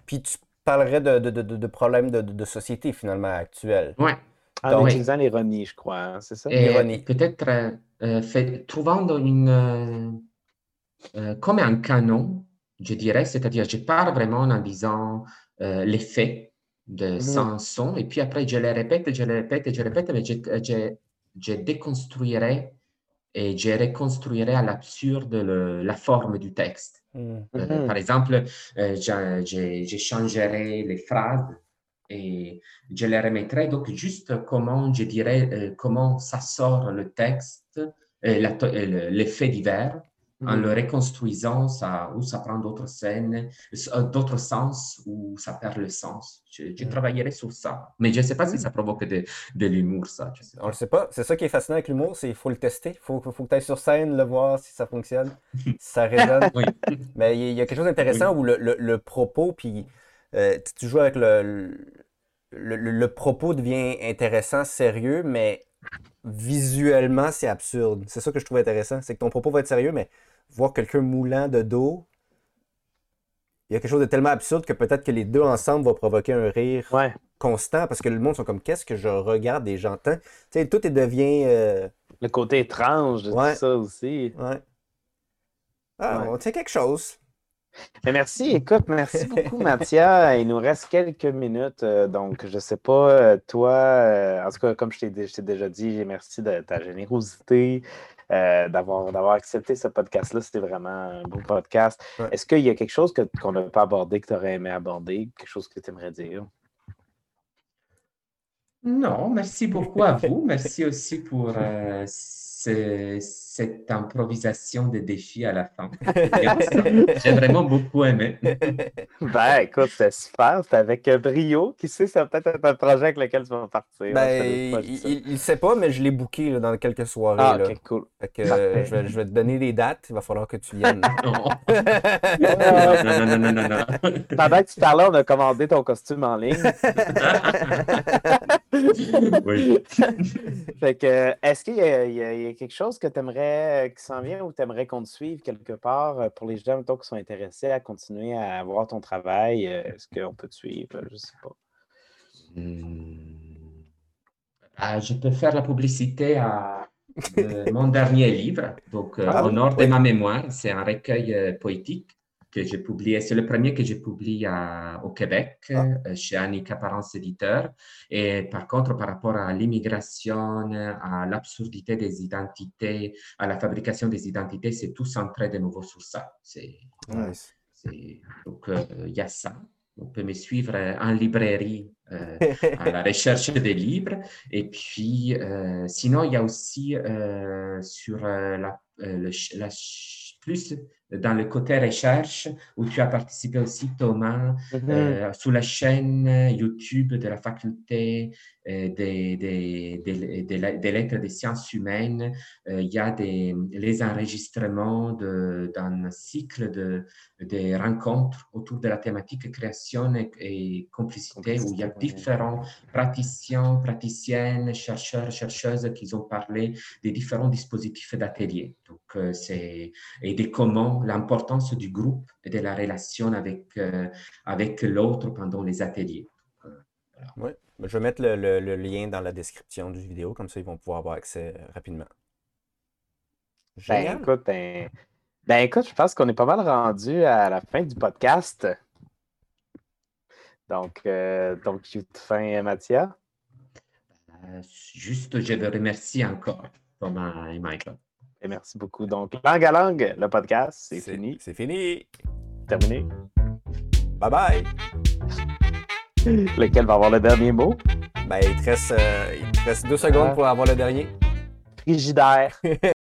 puis tu parlerais de, de, de- problèmes de, de- de société finalement actuels. Ouais. en Donc- utilisant l'ironie, je crois, hein, c'est ça? Et Ironie. peut-être trouvant une, euh, euh, comme un canon, je dirais, c'est-à-dire je pars vraiment en disant euh, les faits de Mhm. sans son, et puis après je les répète, je les répète, et je répète, mais je, je, je déconstruirai et je reconstruirai à l'absurde le- la forme du texte. Hmm. Euh, par exemple, euh, je, je- je changerai les phrases et je les remettrai. Donc, juste comment, je dirais, euh, comment ça sort le texte, euh, la to- euh, le- l'effet divers, en le reconstruisant, ça, ou ça prend d'autres scènes, euh, d'autres sens, ou ça perd le sens. Je, je Mhm. travaillerai sur ça. Mais je ne sais pas si ça provoque de, de l'humour, ça. je sais On pas. le sait pas. C'est ça qui est fascinant avec l'humour, c'est qu'il faut le tester. Il faut, que tu ailles sur scène, le voir si ça fonctionne, si ça résonne. Oui. Mais il y, a- quelque chose d'intéressant où le, le- le propos, puis euh, tu- joues avec le, le, le- le propos devient intéressant, sérieux, mais visuellement, c'est absurde. C'est ça que je trouve intéressant. C'est que ton propos va être sérieux, mais voir quelqu'un moulant de dos, il y a quelque chose de tellement absurde que peut-être que les deux ensemble vont provoquer un rire Ouais. constant parce que le monde sont comme qu'est-ce que je regarde et j'entends? Tu sais, tout est devient. euh, Le côté étrange de Ouais. tout ça aussi. ouais. Ah, on tient quelque chose. Mais merci, écoute, merci beaucoup, Mathia. Il nous reste quelques minutes, euh, donc je sais pas, euh, toi, euh, en tout cas, comme je t'ai dé- je t'ai déjà dit, merci de ta générosité, euh, d'avoir d'avoir accepté ce podcast-là. C'était vraiment un beau podcast. Ouais. Est-ce qu'il y a quelque chose que- qu'on n'a pas abordé, que tu aurais aimé aborder, quelque chose que tu aimerais dire? Non, merci beaucoup à vous. Merci aussi pour euh, cette improvisation de défi à la fin. J'ai vraiment beaucoup aimé. Ben, écoute, c'était super. C'était avec euh, brio. Qui sait, ça va peut-être être un projet avec lequel tu vas partir. Ben, pas il, il sait pas, mais je l'ai booké là, dans quelques soirées. Ah, là. ok, cool. Fait que, Parfait. euh, je, vais, je vais te donner les dates. Il va falloir que tu viennes. Non. non, non, non, non, non, non. Pendant que tu parlais, on a commandé ton costume en ligne. Oui. fait que, est-ce qu'il y, a- il y a quelque chose que tu aimerais qui s'en vient ou tu aimerais qu'on te suive quelque part euh, pour les gens mettons, qui sont intéressés à continuer à voir ton travail? euh, Est-ce qu'on peut te suivre? Je sais pas. Hmm. Ah, je peux faire la publicité à mon dernier livre, donc euh, Ah Au oui, nord de ma mémoire. C'est un recueil euh, poétique que j'ai publié. C'est le premier que j'ai publié à- au Québec, Ah. euh, chez Annika Parence Éditeur. Et par contre, par rapport à l'immigration, à l'absurdité des identités, à la fabrication des identités, c'est tout centré de nouveau sur ça. C'est Nice. Donc, euh, il y a ça. On peut me suivre euh, en librairie euh, à la recherche des livres. Et puis, euh, sinon, il y a aussi sur la, le la plus dans le côté recherche, où tu as participé aussi, Thomas, euh, sur la chaîne YouTube de la faculté euh, des, des, des, des des lettres des sciences humaines. Euh, il y a des, les enregistrements d'un cycle de, rencontres autour de la thématique création et, et complicité, où il y a différents praticiens, praticiennes, chercheurs, chercheuses qui ont parlé des différents dispositifs d'atelier. Donc, c'est et de comment l'importance du groupe et de la relation avec, euh, avec l'autre pendant les ateliers. Oui. Je vais mettre le, le- le lien dans la description du vidéo, comme ça ils vont pouvoir avoir accès euh, rapidement. Ben écoute, ben, ben, écoute, je pense qu'on est pas mal rendu à la fin du podcast. Donc, euh, donc fin, Mathia. Euh, juste, je veux remercier encore Thomas et Michael. Et merci beaucoup. Donc, langue à langue, le podcast, c'est fini, C'est fini. terminé. Bye bye. Lequel va avoir le dernier mot? Ben, il te reste, euh, il te reste deux secondes Ah. pour avoir le dernier. Frigidaire.